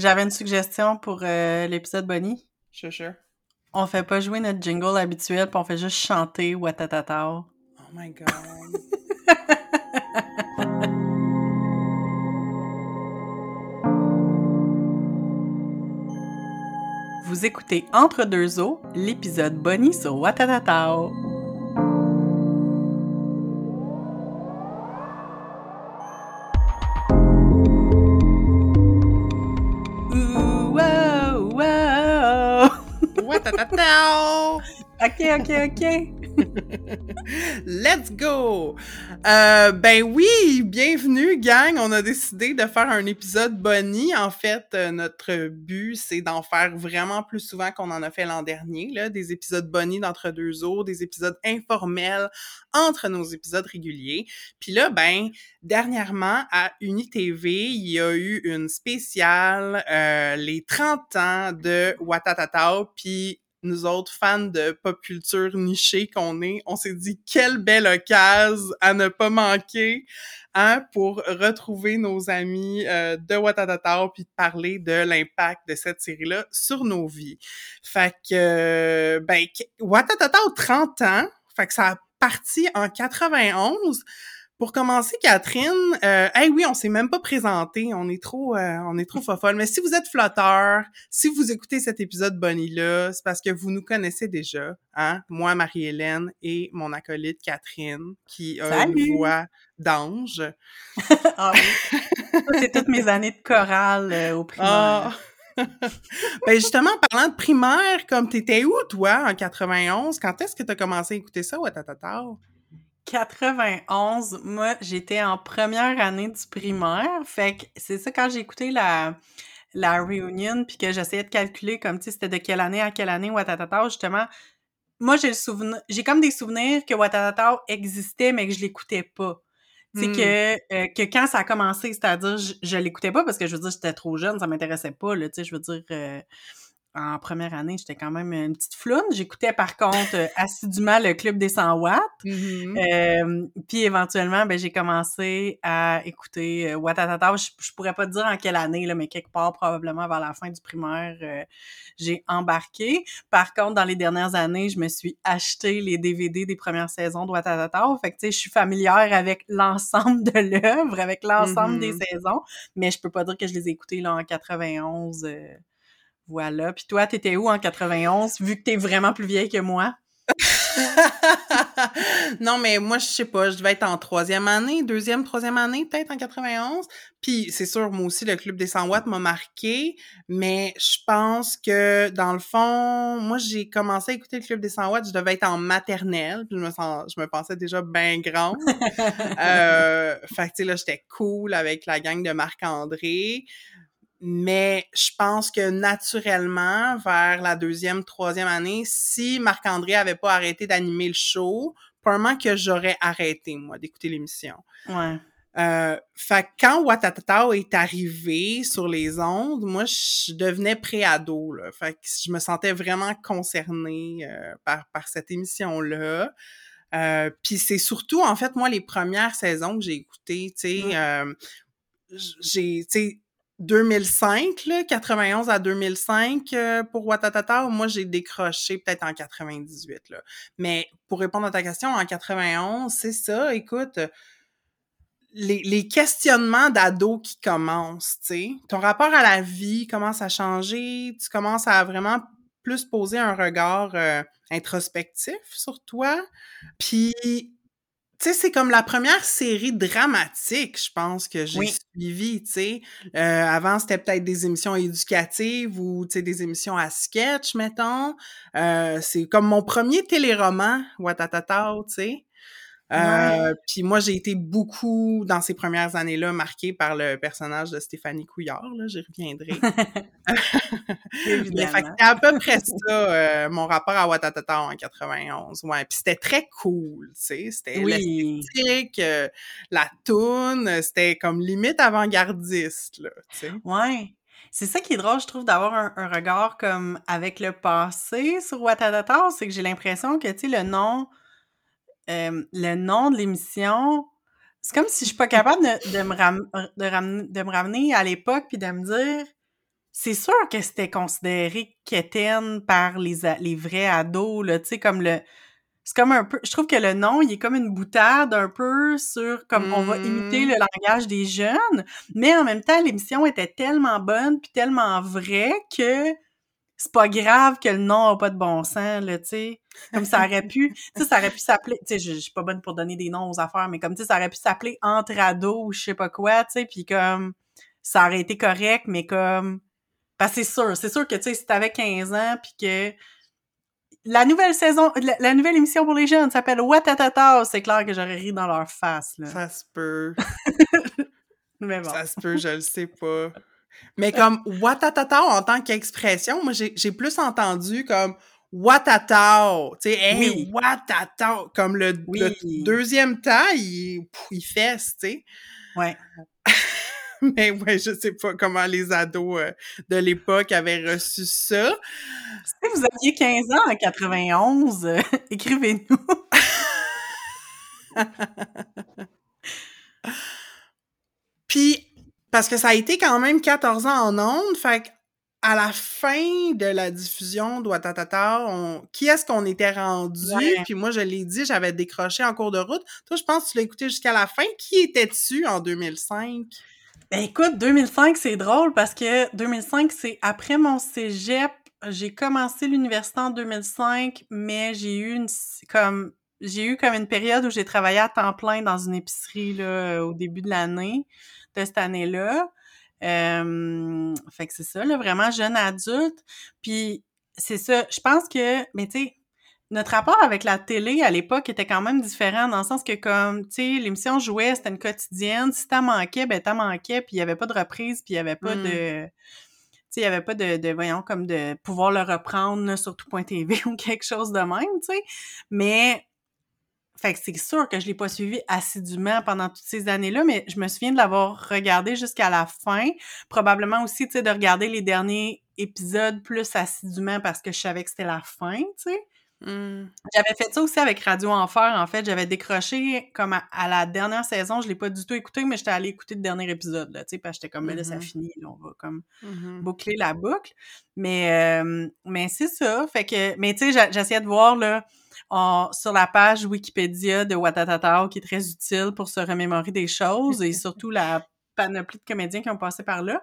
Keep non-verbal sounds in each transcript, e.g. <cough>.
J'avais une suggestion pour euh, l'épisode Bonnie. Sure, sure. On fait pas jouer notre jingle habituel, puis on fait juste chanter Watatata. Oh my god. <laughs> Vous écoutez Entre deux eaux, l'épisode Bonnie sur Watatatao. Ok, ok, ok. <laughs> Let's go! Euh, ben oui, bienvenue gang. On a décidé de faire un épisode Bonnie. En fait, euh, notre but, c'est d'en faire vraiment plus souvent qu'on en a fait l'an dernier. Là, des épisodes Bonnie d'entre deux eaux, des épisodes informels entre nos épisodes réguliers. Puis là, ben, dernièrement, à UniTV, il y a eu une spéciale, euh, les 30 ans de Watatatao, puis nous autres fans de pop culture nichée qu'on est, on s'est dit quelle belle occasion à ne pas manquer hein, pour retrouver nos amis euh, de Watatata puis parler de l'impact de cette série-là sur nos vies. Fait que, euh, ben, Watatata a 30 ans, fait ça a parti en 91. Pour commencer, Catherine, euh, hey oui, on s'est même pas présenté, on est trop, euh, on est trop fofolle. Mais si vous êtes flotteur, si vous écoutez cet épisode Bonnie là, c'est parce que vous nous connaissez déjà, hein. Moi, Marie-Hélène et mon acolyte Catherine, qui a Salut! une voix d'ange. <laughs> Ah oui. C'est toutes mes années de chorale euh, au Ah. primaire. <laughs> ben justement, en parlant de primaire, comme t'étais où toi en 91 Quand est-ce que t'as commencé à écouter ça, Watatata? 91, moi, j'étais en première année du primaire. Fait que c'est ça, quand j'ai écouté la, la reunion, puis que j'essayais de calculer comme, tu sais, c'était de quelle année à quelle année Watatata, justement, moi, j'ai le souvenir, j'ai comme des souvenirs que Watatata existait, mais que je l'écoutais pas. Sais, Hmm. que, euh, que quand ça a commencé, c'est-à-dire, je, je l'écoutais pas parce que, je veux dire, j'étais trop jeune, ça m'intéressait pas, là, tu sais, je veux dire... euh, en première année, j'étais quand même une petite floune. J'écoutais par contre euh, assidûment le Club des 100 watts. Mhm. Euh, puis éventuellement, ben, j'ai commencé à écouter euh, Watatata. Je, je pourrais pas te dire en quelle année, là, mais quelque part, probablement vers la fin du primaire, euh, j'ai embarqué. Par contre, dans les dernières années, je me suis acheté les DVD des premières saisons de Watatata. Fait que, tu sais, je suis familière avec l'ensemble de l'œuvre, avec l'ensemble des Mhm. saisons, mais je peux pas dire que je les ai écoutées là, en 91. Voilà. Puis toi, t'étais où en 91, vu que t'es vraiment plus vieille que moi? <laughs> non, mais moi, je sais pas, je devais être en troisième année, deuxième, troisième année, peut-être en 91. Puis, c'est sûr, moi aussi, le Club des 100 watts m'a marqué, mais je pense que, dans le fond, moi, j'ai commencé à écouter le Club des 100 watts, je devais être en maternelle, puis je me, sens, je me pensais déjà bien grande. <laughs> euh, fait que, tu sais, là, j'étais cool avec la gang de Marc-André. Mais je pense que naturellement, vers la deuxième, troisième année, si Marc-André avait pas arrêté d'animer le show, probablement que j'aurais arrêté, moi, d'écouter l'émission. ouais. Euh, fait que quand Watatata est arrivé sur les ondes, moi, je devenais pré-ado, là. Fait que je me sentais vraiment concernée euh, par, par cette émission-là. Euh, Puis c'est surtout, en fait, moi, les premières saisons que j'ai écoutées, tu sais, Mm. euh, j'ai, tu sais, 2005, là, 91 à 2005 euh, pour Watatata, moi j'ai décroché peut-être en 98. Là. Mais pour répondre à ta question, en 91, c'est ça, écoute, les, les questionnements d'ado qui commencent, tu sais, ton rapport à la vie commence à changer, tu commences à vraiment plus poser un regard euh, introspectif sur toi, puis tu sais, c'est comme la première série dramatique, je pense, que j'ai Oui. suivie, tu sais. Euh, avant, c'était peut-être des émissions éducatives ou, tu sais, des émissions à sketch, mettons. Euh, c'est comme mon premier téléroman, Watatata, tu sais. Euh, Puis moi, j'ai été beaucoup, dans ces premières années-là, marquée par le personnage de Stéphanie Couillard, là, j'y reviendrai. <laughs> Mais fait c'était à peu près ça, euh, mon rapport à Watatata en 91. Ouais, puis c'était très cool, tu sais, c'était Oui. l'esthétique, euh, la toune, euh, c'était comme limite avant-gardiste, là, tu sais. Ouais. C'est ça qui est drôle, je trouve, d'avoir un, un regard comme avec le passé sur Watatata, c'est que j'ai l'impression que, tu sais, le nom, euh, le nom de l'émission, c'est comme si je suis pas capable de, de me, ram- de, ram- de me ramener à l'époque puis de me dire c'est sûr que c'était considéré quétaine par les, les vrais ados, là, tu sais, comme le... C'est comme un peu... Je trouve que le nom, il est comme une boutade un peu sur... Comme on va imiter Mmh. le langage des jeunes, mais en même temps, l'émission était tellement bonne puis tellement vraie que c'est pas grave que le nom a pas de bon sens, là, tu sais. Comme ça aurait pu... Tu sais, ça aurait pu s'appeler... Tu sais, je je suis pas bonne pour donner des noms aux affaires, mais comme, tu sais, ça aurait pu s'appeler Entre ados ou je sais pas quoi, tu sais, puis comme... Ça aurait été correct, mais comme... Parce c'est sûr, c'est sûr que, tu sais, si t'avais 15 ans, puis que la nouvelle saison, la, la nouvelle émission pour les jeunes s'appelle Watatata, c'est clair que j'aurais ri dans leur face, là. Ça se peut. <laughs> Mais bon. Ça se peut, je le sais pas. Mais comme watatata en tant qu'expression, moi j'ai plus entendu comme watatao, tu sais, hey, Oui. watatao, comme le, le deuxième temps, il, il fesse, tu sais. Ouais. <laughs> Mais ouais, je sais pas comment les ados euh, de l'époque avaient reçu ça. Si vous aviez 15 ans en 91, euh, <laughs> écrivez-nous. <laughs> Puis, parce que ça a été quand même 14 ans en ondes, fait que à la fin de la diffusion de Watatata, on... qui est-ce qu'on était rendu? Ouais. Puis moi, je l'ai dit, j'avais décroché en cours de route. Toi, je pense que tu l'as écouté jusqu'à la fin. Qui était-tu en 2005? Ben écoute, 2005, c'est drôle parce que 2005, c'est après mon cégep. J'ai commencé l'université en 2005, mais j'ai eu une comme j'ai eu comme une période où j'ai travaillé à temps plein dans une épicerie là, au début de l'année, de cette année-là. Euh, fait que c'est ça, là, vraiment jeune adulte. Puis c'est ça, je pense que, mais tu sais, notre rapport avec la télé à l'époque était quand même différent dans le sens que comme, tu sais, l'émission jouait, c'était une quotidienne. Si t'en manquais, ben t'en manquais, puis il y avait pas de reprise, puis il y avait pas Mm. de... Tu sais, il y avait pas de, de, voyons, comme de pouvoir le reprendre là, sur tout.tv <laughs> ou quelque chose de même, tu sais. Mais fait que c'est sûr que je l'ai pas suivi assidûment pendant toutes ces années-là, mais je me souviens de l'avoir regardé jusqu'à la fin. Probablement aussi, tu sais, de regarder les derniers épisodes plus assidûment parce que je savais que c'était la fin, tu sais. Hmm. J'avais fait ça aussi avec Radio Enfer, en fait. J'avais décroché comme à, à la dernière saison. Je l'ai pas du tout écouté, mais j'étais allée écouter le dernier épisode, là, tu sais, parce que j'étais comme, mais là, ça Mhm. finit, là, on va comme Mhm. boucler la boucle. Mais, euh, mais c'est ça. Fait que, mais tu sais, j'essayais de voir, là, en- sur la page Wikipédia de Watatata, qui est très utile pour se remémorer des choses et <laughs> surtout la panoplie de comédiens qui ont passé par là.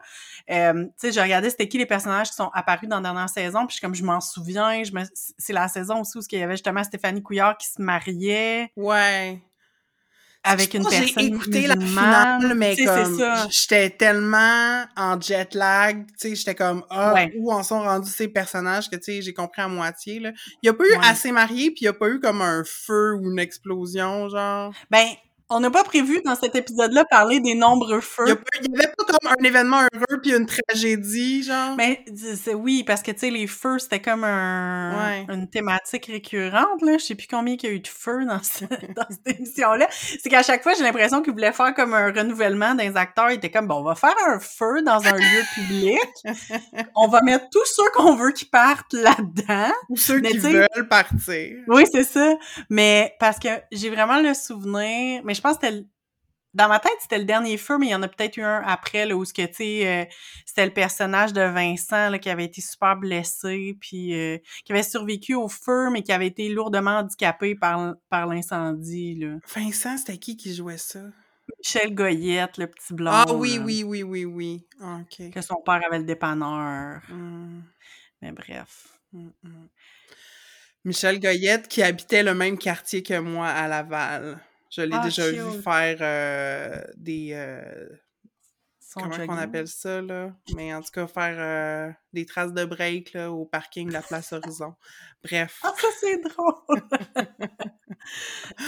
Euh, tu sais, j'ai regardé c'était qui les personnages qui sont apparus dans la dernière saison, puis comme je m'en souviens, je me, c'est la saison aussi où il y avait justement Stéphanie Couillard qui se mariait Ouais. Avec Je une personne J'ai écouté la finale, mais comme j'étais tellement en jet lag, tu sais, j'étais comme ah Ouais. où en sont rendus ces personnages que tu sais j'ai compris à moitié là. Il y a pas eu Ouais. assez marié puis il y a pas eu comme un feu ou une explosion genre? Ben, on n'a pas prévu dans cet épisode-là parler des nombreux feux. il y avait pas comme un événement heureux puis une tragédie genre? Mais c'est- oui, parce que tu sais, les feux, c'était comme un, Ouais. une thématique récurrente. Là. Je sais plus combien il y a eu de feux dans, ce- <laughs> dans cette émission-là. C'est qu'à chaque fois, j'ai l'impression qu'ils voulaient faire comme un renouvellement des acteurs. Ils étaient comme, bon, on va faire un feu dans un lieu <laughs> public. On va mettre tous ceux qu'on veut qui partent là-dedans. Ou ceux mais qui veulent partir. Oui, c'est ça. Mais parce que j'ai vraiment le souvenir. Mais je pense que dans ma tête, c'était le dernier feu, mais il y en a peut-être eu un après, là, où ce que, tu sais, euh, c'était le personnage de Vincent, là, qui avait été super blessé, puis euh, qui avait survécu au feu, mais qui avait été lourdement handicapé par, par l'incendie, là. Vincent, c'était qui qui jouait ça? Michel Goyette, le petit blond. Ah oui, là, oui, oui, oui, oui. Ah, OK. Que son père avait le dépanneur. Hmm. Mais bref. Mm, mm. Michel Goyette qui habitait le même quartier que moi à Laval. Je l'ai Ah, déjà vu faire euh, des euh, comment jogging. qu'on appelle ça là, mais en tout cas faire euh, des traces de break là, au parking de la place Horizon. Bref. Ah, ça, c'est drôle! <laughs>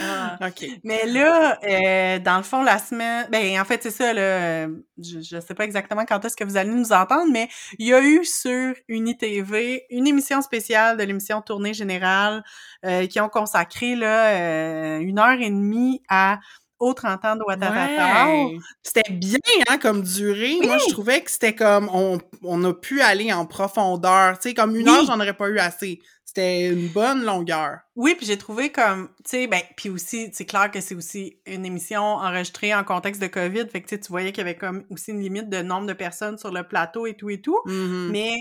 Ah. Mais là, euh, dans le fond, la semaine, ben en fait c'est ça là. euh, Je, je sais pas exactement quand est-ce que vous allez nous entendre, mais il y a eu sur UniTV une émission spéciale de l'émission Tournée générale euh, qui ont consacré là euh, une heure et demie à au 30 ans de. Ouais. C'était bien hein comme durée. Moi je trouvais que c'était comme on, on a pu aller en profondeur, tu sais comme une Oui. heure, j'en aurais pas eu assez. C'était une bonne longueur. Oui, puis j'ai trouvé comme, tu sais, ben, puis aussi, c'est clair que c'est aussi une émission enregistrée en contexte de COVID, fait que tu voyais qu'il y avait comme aussi une limite de nombre de personnes sur le plateau et tout et tout, Mhm. mais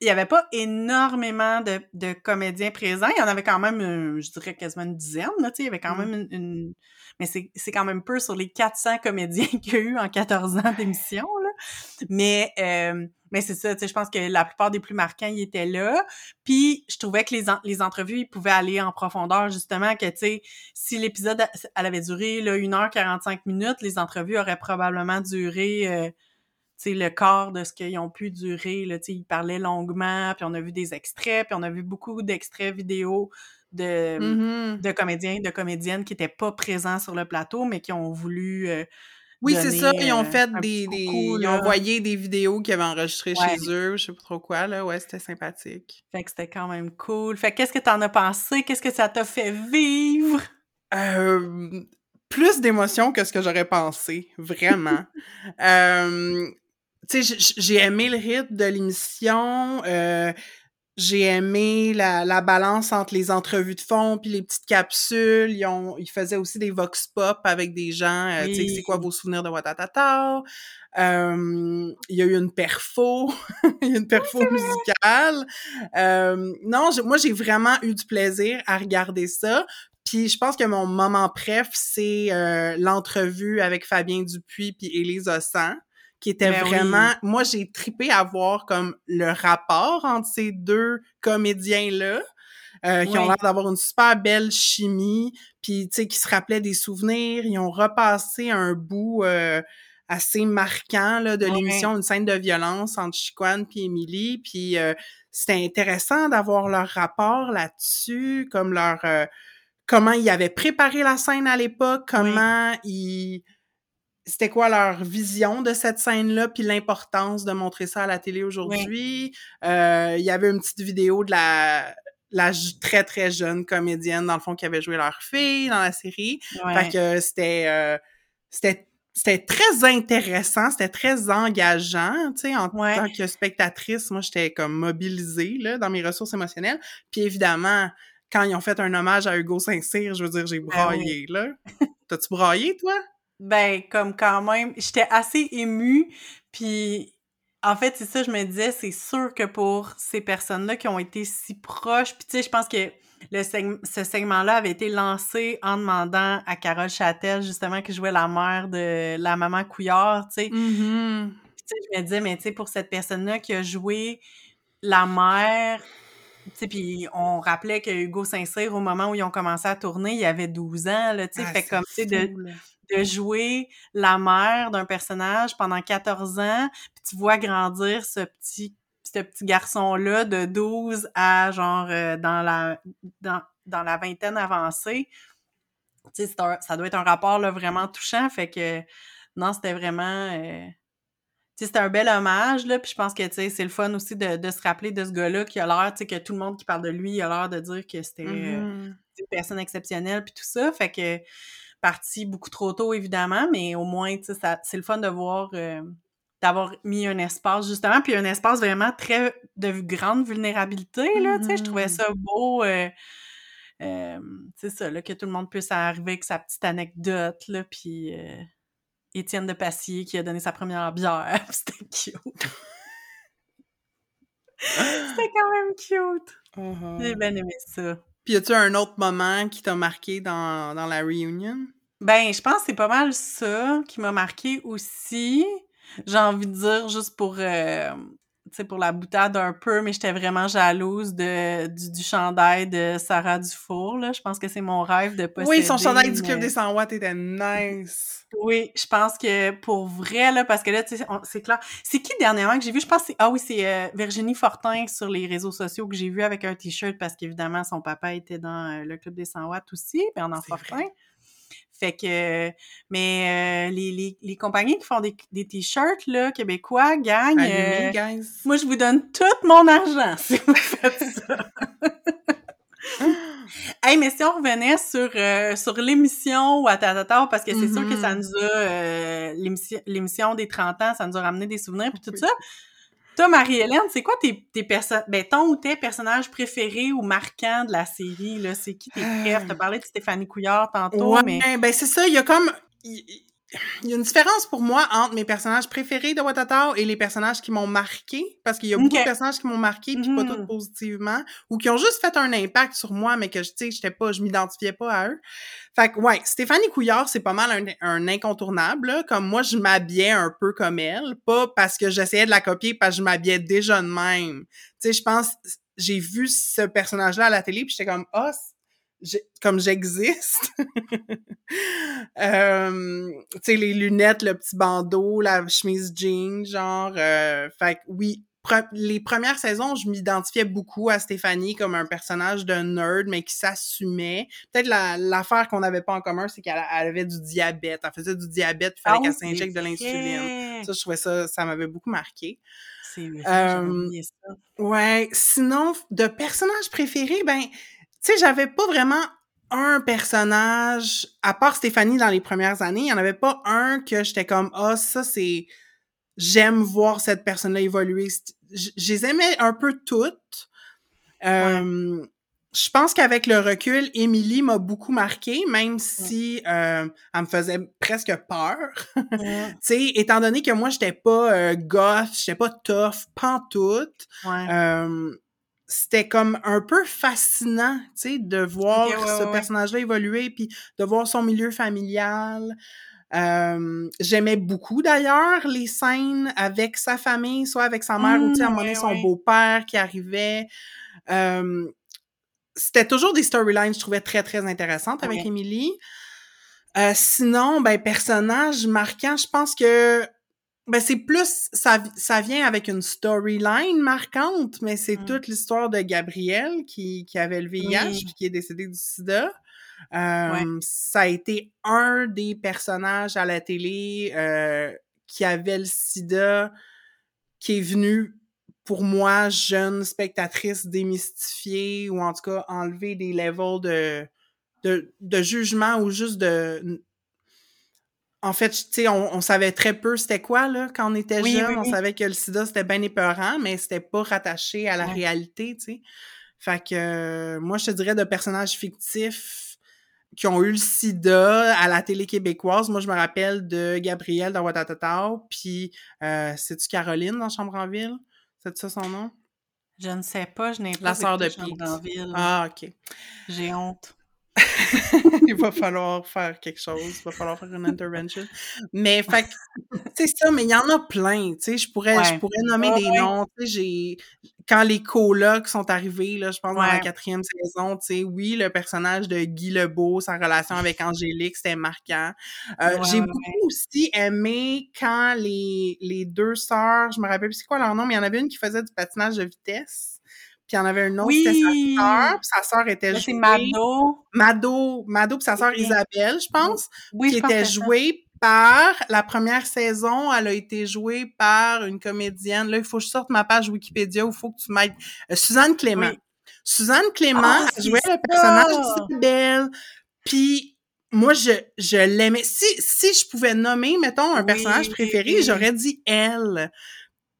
il y avait pas énormément de, de comédiens présents, il y en avait quand même, euh, je dirais quasiment une dizaine, là, tu sais, il y avait quand Mhm. même une... une- Mais c'est c'est quand même peu sur les 400 comédiens <laughs> qu'il y a eu en 14 ans d'émission, là. Mais, euh, mais c'est ça, tu sais, je pense que la plupart des plus marquants, ils étaient là. Puis, je trouvais que les, en- les entrevues, ils pouvaient aller en profondeur, justement, que, tu sais, si l'épisode, elle avait duré, là, 1h45 minutes, les entrevues auraient probablement duré, euh, tu sais, le quart de ce qu'ils ont pu durer, là, tu sais, ils parlaient longuement, puis on a vu des extraits, puis on a vu beaucoup d'extraits vidéo de, Mhm. de comédiens, de comédiennes qui étaient pas présents sur le plateau, mais qui ont voulu... euh, Oui, c'est ça. Ils ont fait des, Ils ont envoyé des vidéos qu'ils avaient enregistrées Ouais. chez eux, je sais pas trop quoi, là. Ouais, c'était sympathique. Fait que c'était quand même cool. Fait que qu'est-ce que t'en as pensé? Qu'est-ce que ça t'a fait vivre? Euh, plus d'émotions que ce que j'aurais pensé, vraiment. <laughs> euh, tu sais, j'ai aimé le rythme de l'émission. euh, j'ai aimé la, la balance entre les entrevues de fond puis les petites capsules. Ils, ont, ils faisaient aussi des vox pop avec des gens. euh, Tu sais, c'est quoi vos souvenirs de Watatata? Euh, il y a eu une perfo. <laughs> il y a une perfo musicale. Euh, non, moi, j'ai vraiment eu du plaisir à regarder ça. Puis je pense que mon moment préf, c'est euh, l'entrevue avec Fabien Dupuis puis Élise Ossan, qui était Ben oui. vraiment... Moi, j'ai tripé à voir comme le rapport entre ces deux comédiens-là, euh, qui ont l'air d'avoir une super belle chimie, puis tu sais, qui se rappelaient des souvenirs. Ils ont repassé un bout euh, assez marquant là, de l'émission, une scène de violence entre Chiquan puis Émilie, puis euh, c'était intéressant d'avoir leur rapport là-dessus, comme leur... euh, comment ils avaient préparé la scène à l'époque, comment ils c'était quoi leur vision de cette scène-là, puis l'importance de montrer ça à la télé aujourd'hui? Euh, Il y avait une petite vidéo de la, très très jeune comédienne, dans le fond, qui avait joué leur fille dans la série. Fait que c'était euh, c'était c'était très intéressant, c'était très engageant, tu sais, en Ouais. tant que spectatrice, moi j'étais comme mobilisée là dans mes ressources émotionnelles. Puis évidemment, quand ils ont fait un hommage à Hugo Saint-Cyr, je veux dire, j'ai Ben braillé là. T'as-tu braillé toi? Ben, comme quand même, j'étais assez émue, puis en fait, c'est ça, je me disais, c'est sûr que pour ces personnes-là qui ont été si proches, puis tu sais, je pense que le seg- ce segment-là avait été lancé en demandant à Carole Châtel, justement, qui jouait la mère de la maman Couillard, tu sais, Mm-hmm. Je me disais, mais tu sais, pour cette personne-là qui a joué la mère, tu sais, puis on rappelait que Hugo Saint-Cyr, au moment où ils ont commencé à tourner, il avait 12 ans, là, tu sais, Ah, fait comme, tu sais, de, fou. De jouer la mère d'un personnage pendant 14 ans, puis tu vois grandir ce petit ce petit garçon-là de 12 à genre euh, dans la dans, dans la vingtaine avancée. Tu sais, un- ça doit être un rapport là, vraiment touchant, fait que non, c'était vraiment euh, tu sais, c'était un bel hommage, là, puis je pense que, tu sais, c'est le fun aussi de, de se rappeler de ce gars-là qui a l'air, tu sais, que tout le monde qui parle de lui a l'air de dire que c'était euh, Mhm. une personne exceptionnelle puis tout ça, fait que parti beaucoup trop tôt, évidemment, mais au moins, tu sais, ça- c'est le fun de voir, euh, d'avoir mis un espace, justement, puis un espace vraiment très de grande vulnérabilité, là, tu sais, je trouvais Mhm. ça beau, euh, euh, c'est ça, là, que tout le monde puisse arriver avec sa petite anecdote, là, puis Étienne de Passier qui a donné sa première bière, <laughs> c'était cute. c'était quand même cute. Mhm. J'ai bien aimé ça. Puis y a-tu un autre moment qui t'a marqué dans, dans la reunion? Ben, je pense que c'est pas mal ça qui m'a marqué aussi. J'ai envie de dire juste pour, euh, pour la boutade un peu, mais j'étais vraiment jalouse de, du, du chandail de Sarah Dufour, là. Je pense que c'est mon rêve de posséder. Oui, son chandail du Club des 100 watts était nice. Oui, je pense que pour vrai, là, parce que là, tu sais, on- c'est clair. C'est qui dernièrement que j'ai vu? Je pense que c'est, ah oui, c'est euh, Virginie Fortin sur les réseaux sociaux que j'ai vu avec un t-shirt parce qu'évidemment, son papa était dans euh, le Club des 100 watts aussi, Bernard Fortin. vrai. Fait que, mais euh, les, les, les compagnies qui font des, des t-shirts, là, québécois, gagnent. Allumé, guys. moi, je vous donne tout mon argent <laughs> si vous faites ça. <gasps> Hey, mais si on revenait sur, euh, sur l'émission ou à parce que c'est sûr que ça Mhm. nous a, euh, l'émission- l'émission des 30 ans, ça nous a ramené des souvenirs puis tout Oui. ça. Toi, Marie-Hélène, c'est quoi tes, tes personnages, ben, ton ou tes personnages préférés ou marquants de la série, là? C'est qui tes préfs? T'as parlé de Stéphanie Couillard tantôt, ouais, mais... ben, c'est ça, il y a comme... Il y a une différence pour moi entre mes personnages préférés de Watatao et les personnages qui m'ont marqué, parce qu'il y a beaucoup de personnages qui m'ont marqué, puis pas tous Mhm. positivement, ou qui ont juste fait un impact sur moi, mais que, tu sais, j'étais pas, je m'identifiais pas à eux. Fait que, ouais, Stéphanie Couillard, c'est pas mal un, un incontournable, là. Comme moi, je m'habillais un peu comme elle, pas parce que j'essayais de la copier, parce que je m'habillais déjà de même. Tu sais, je pense, j'ai vu ce personnage-là à la télé, puis j'étais comme, ah, j'ai- comme j'existe. <laughs> euh, tu sais, les lunettes, le petit bandeau, la chemise jean, genre. Euh, fait que oui, pre- les premières saisons, je m'identifiais beaucoup à Stéphanie comme un personnage de nerd, mais qui s'assumait. Peut-être la- l'affaire qu'on n'avait pas en commun, c'est qu'elle elle avait du diabète. Elle faisait du diabète, il fallait Ah qu'elle s'injecte de l'insuline. Ça, je trouvais ça, ça m'avait beaucoup marqué. C'est Euh, ça. Ouais, sinon, de personnages préférés, ben, sais, j'avais pas vraiment un personnage, à part Stéphanie dans les premières années, il y en avait pas un que j'étais comme, ah, ça, c'est, j'aime voir cette personne-là évoluer. Je les aimais un peu toutes. Euh, Je pense qu'avec le recul, Émilie m'a beaucoup marqué, même si euh, elle me faisait presque peur. Ouais. <laughs> tu sais, étant donné que moi, j'étais pas euh, goth, j'étais pas tough, pantoute, Ouais. C'était comme un peu fascinant, tu sais, de voir ouais, ce ouais, ouais. personnage-là évoluer, puis de voir son milieu familial. Euh, J'aimais beaucoup d'ailleurs les scènes avec sa famille, soit avec sa mère ou tu sais, à un moment donné, Mmh, son ouais, ouais. beau-père qui arrivait. Euh, c'était toujours des storylines, je trouvais très, très intéressantes avec Ouais. Emily. Euh, sinon, ben, personnage marquant, je pense que ben, c'est plus, ça, ça vient avec une storyline marquante, mais c'est Mm. toute l'histoire de Gabriel qui, qui avait le VIH Oui. puis qui est décédé du sida. Euh, Ouais. Ça a été un des personnages à la télé euh, qui avait le sida qui est venu pour moi, jeune spectatrice, démystifier ou en tout cas enlever des levels de, de, de jugement ou juste de en fait, tu sais, on, on savait très peu c'était quoi, là, quand on était Oui, jeune. oui, On savait que le sida, c'était bien épeurant, mais c'était pas rattaché à la Ouais. réalité, tu sais. Fait que, euh, moi, je te dirais de personnages fictifs qui ont eu le sida à la télé québécoise. Moi, je me rappelle de Gabrielle dans Watatatao, puis euh, c'est-tu Caroline dans Chambre en Ville? C'est ça son nom? Je ne sais pas, je n'ai pas La sœur de Pete. Ah, OK. J'ai honte. <laughs> il va falloir faire quelque chose, il va falloir faire une intervention. Mais <laughs> fait c'est ça, mais il y en a plein, tu sais, je pourrais, je pourrais nommer Ouais, des ouais. noms, tu sais, j'ai, quand les colocs sont arrivés, là, je pense dans la quatrième saison, tu sais, oui, le personnage de Guy Lebeau, sa relation avec Angélique, c'était marquant. Euh, j'ai beaucoup aussi aimé quand les, les deux sœurs, je me rappelle plus c'est quoi leur nom, mais il y en avait une qui faisait du patinage de vitesse, puis il y en avait une autre, c'était sa Oui! sœur, puis sa sœur était Là, c'est jouée... Mado. Mado, Mado pis sa sœur. Isabelle, je pense, Oui, qui je était jouée par la première saison, elle a été jouée par une comédienne. Là, il faut que je sorte ma page Wikipédia où il faut que tu m'aides. Euh, Suzanne Clément. Oui. Suzanne Clément, Ah, le personnage d'Isabelle. Puis moi, je, je l'aimais. Si, si je pouvais nommer, mettons, un Oui, personnage oui, préféré, oui. j'aurais dit elle.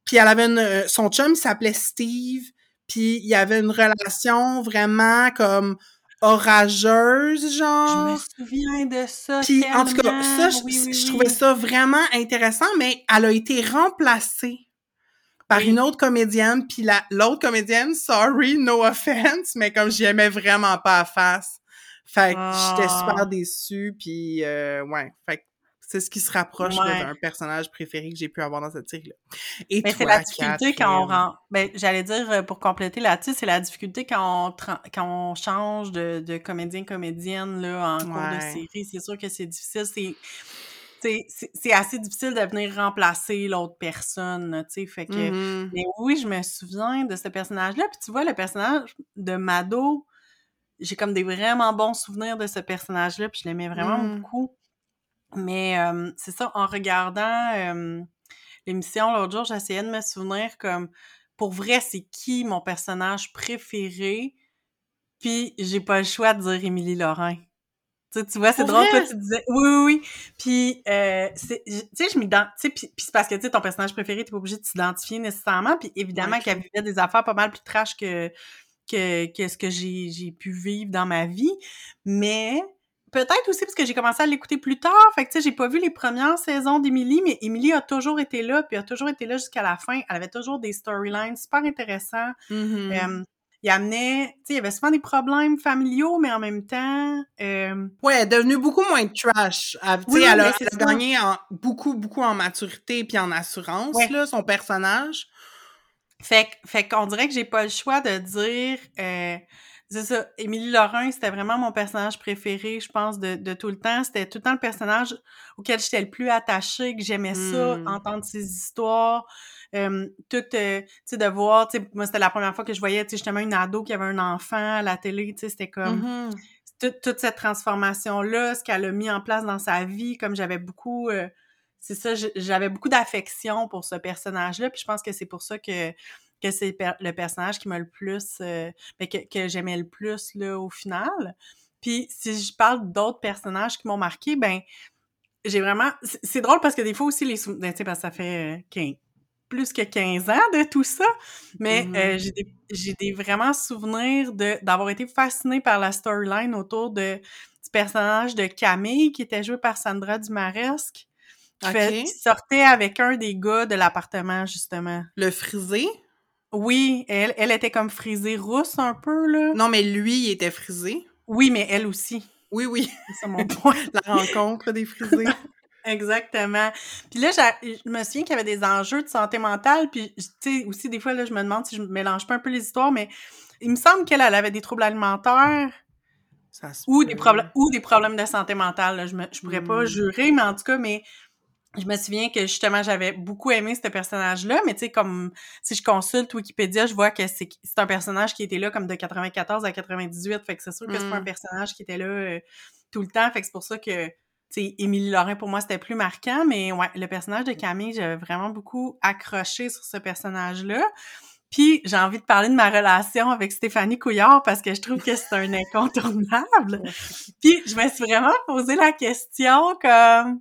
Puis elle avait une, euh, son chum s'appelait Steve. Puis il y avait une relation vraiment comme orageuse, Je me genre. souviens de ça Puis en tout cas, ça, je, Oui, oui, je oui. trouvais ça vraiment intéressant, mais elle a été remplacée par une autre comédienne. Puis la- l'autre comédienne, sorry, no offense, mais comme j'y aimais vraiment pas à face. Fait que j'étais Ah. super déçue, puis euh, ouais, fait que c'est ce qui se rapproche Ouais. d'un personnage préféré que j'ai pu avoir dans cette série-là. Et Mais c'est toi, la difficulté quand on Catherine? rend. Ben, j'allais dire euh, pour compléter là-dessus, c'est la difficulté quand on tra- quand on change de, de comédien comédienne là en cours de série. C'est sûr que c'est difficile. C'est c'est- c'est c'est assez difficile de venir remplacer l'autre personne. Tu sais, fait que. Mais oui, je me souviens de ce personnage-là. Puis tu vois, le personnage de Mado, j'ai comme des vraiment bons souvenirs de ce personnage-là. Puis je l'aimais vraiment Mhm. beaucoup. Mais euh, c'est ça, en regardant euh, l'émission l'autre jour, j'essayais de me souvenir comme pour vrai, c'est qui mon personnage préféré? Puis j'ai pas le choix de dire Émilie Lorrain. Tu, tu vois, c'est drôle, toi, tu disais... Oui, oui, oui. Puis, euh, tu sais, je m'identifie... Puis, puis c'est parce que, tu sais, ton personnage préféré, t'es pas obligé de t'identifier nécessairement. Puis, évidemment, qu'elle vivait des affaires pas mal plus trash que, que, que ce que j'ai pu vivre dans ma vie. Mais peut-être aussi parce que j'ai commencé à l'écouter plus tard. Fait que, tu sais, j'ai pas vu les premières saisons d'Emily, mais Emily a toujours été là, puis a toujours été là jusqu'à la fin. Elle avait toujours des storylines super intéressants. Mm-hmm. il amenait, tu sais, il y avait souvent des problèmes familiaux, mais en même temps... Euh... Ouais, elle est devenue beaucoup moins trash. Elle, oui, elle, a, gagné en, beaucoup, beaucoup en maturité puis en assurance, là, son personnage. Fait, fait qu'on dirait que j'ai pas le choix de dire... Euh, c'est ça. Émilie Lorrain, c'était vraiment mon personnage préféré, je pense, de, de tout le temps. C'était tout le temps le personnage auquel j'étais le plus attachée, que j'aimais ça, Hmm. entendre ses histoires. Euh, tout, euh, tu sais, de voir, tu sais, moi, c'était la première fois que je voyais, tu sais, justement, une ado qui avait un enfant à la télé, tu sais, c'était comme... Mm-hmm. toute, toute cette transformation-là, ce qu'elle a mis en place dans sa vie, comme j'avais beaucoup... euh, c'est ça, j'avais beaucoup d'affection pour ce personnage-là, puis je pense que c'est pour ça que que c'est le personnage qui m'a le plus euh, mais que, que j'aimais le plus là au final. Puis si je parle d'autres personnages qui m'ont marqué, ben j'ai vraiment c'est drôle parce que des fois aussi les souvenirs, tu sais parce que ça fait euh, 15, plus que 15 ans de tout ça, mais euh, j'ai des j'ai des vraiment souvenirs de d'avoir été fascinée par la storyline autour de du personnage de Camille qui était joué par Sandra Dumaresque. Qui, okay. fait, qui sortait avec un des gars de l'appartement, justement. Le frisé? Oui, elle, elle était comme frisée rousse un peu, là. Non, mais lui, il était frisé. Oui, mais elle aussi. Oui, oui. C'est mon <laughs> point. La rencontre des frisés. <laughs> Exactement. Puis là, je me souviens qu'il y avait des enjeux de santé mentale, puis tu sais, aussi, des fois, là, je me demande si je mélange pas un peu les histoires, mais il me semble qu'elle elle avait des troubles alimentaires. ou des problèmes ou des problèmes de santé mentale. Là. Je, je pourrais Hmm. pas jurer, mais en tout cas, mais je me souviens que justement j'avais beaucoup aimé ce personnage-là, mais tu sais comme si je consulte Wikipédia, je vois que c'est c'est un personnage qui était là comme de 94 à 98, fait que c'est sûr que c'est pas un Mm. personnage qui était là euh, tout le temps, fait que c'est pour ça que tu sais Émilie Lorrain pour moi c'était plus marquant, mais ouais, le personnage de Camille, j'avais vraiment beaucoup accroché sur ce personnage-là. Puis j'ai envie de parler de ma relation avec Stéphanie Couillard parce que je trouve que c'est un <laughs> incontournable. Puis je me suis vraiment posé la question comme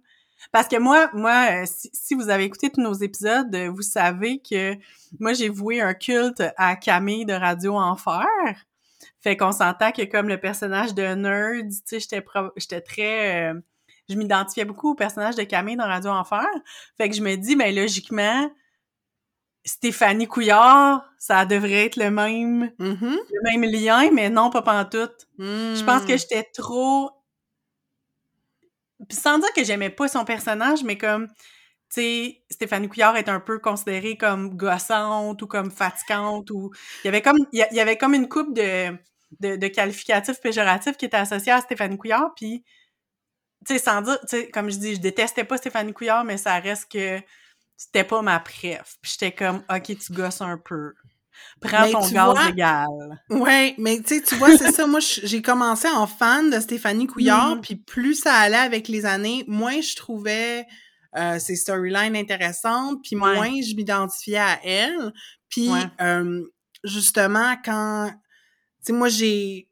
parce que moi, moi, si, si, vous avez écouté tous nos épisodes, vous savez que moi, j'ai voué un culte à Camille de Radio Enfer. Fait qu'on s'entend que comme le personnage de Nerd, tu sais, j'étais j'étais très... Euh, je m'identifiais beaucoup au personnage de Camille dans Radio Enfer. Fait que je me dis, ben logiquement, Stéphanie Couillard, ça devrait être le même, mm -hmm. le même lien, mais non, pas pantoute. Mm. Je pense que j'étais trop sans dire que j'aimais pas son personnage, mais comme, tu sais, Stéphanie Couillard est un peu considérée comme gossante ou comme fatigante ou... Il y avait comme, il comme une coupe de, de, qualificatifs péjoratifs qui étaient associés à Stéphanie Couillard, puis, tu sais, sans dire, comme je dis, je détestais pas Stéphanie Couillard, mais ça reste que c'était pas ma préf. Puis j'étais comme, OK, tu gosses un peu. Prends mais ton gaz vois, légal. Ouais, mais tu sais, tu vois, c'est ça. Moi, j'ai commencé en fan de Stéphanie Couillard, Mhm. puis plus ça allait avec les années, moins je trouvais euh, ses storylines intéressantes, puis Ouais. moins je m'identifiais à elle. Puis Ouais. euh, justement, quand, tu sais, moi j'ai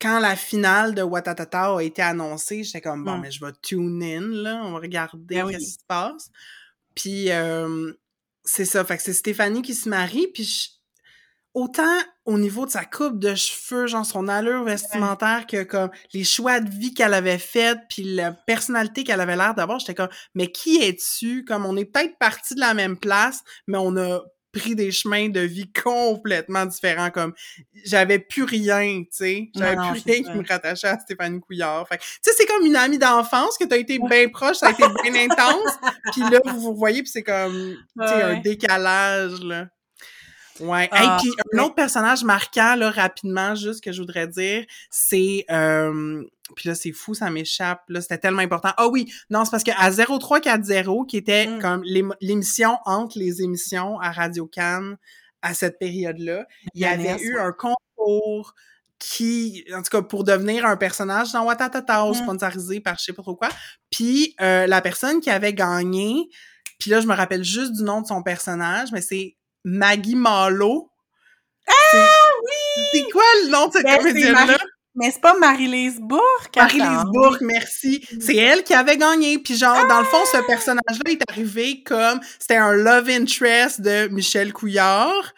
quand la finale de Watatata a été annoncée, j'étais comme bon, Mm. mais je vais tune in là, on va regarder Ben ce oui. qui se passe. Puis euh, c'est ça, fait que c'est Stéphanie qui se marie, puis je- autant au niveau de sa coupe de cheveux, genre son allure vestimentaire, que comme les choix de vie qu'elle avait fait, puis la personnalité qu'elle avait l'air d'avoir, j'étais comme, mais qui es-tu? Comme on est peut-être parti de la même place, mais on a pris des chemins de vie complètement différents. Comme j'avais plus rien, tu sais, j'avais plus rien ça. qui me rattachait à Stéphanie Couillard. Fait tu sais, c'est comme une amie d'enfance que t'as été bien proche, ça a été bien <laughs> intense, puis là vous vous voyez, puis c'est comme, tu sais, un décalage là. Ouais. Ah, Hey, puis un autre personnage marquant, là, rapidement, juste que je voudrais dire, c'est... Euh, puis là, c'est fou, ça m'échappe. Là, c'était tellement important. Ah oui, non, c'est parce qu'à 0340, qui était Mm. comme l'ém- l'émission entre les émissions à Radio Cannes à cette période-là, il y avait eu un concours qui, en tout cas, pour devenir un personnage dans Watatata, Mm. sponsorisé par je sais pas trop quoi. Puis euh, la personne qui avait gagné, puis là, je me rappelle juste du nom de son personnage, mais c'est Maggie Malo. Ah oui! C'est quoi le nom de cette Ben, comédienne-là? Mais c'est pas Marie-Lise Bourque. Marie-Lise Bourque, merci. C'est elle qui avait gagné. Puis genre, dans le fond, ce personnage-là est arrivé comme... C'était un love interest de Michel Couillard.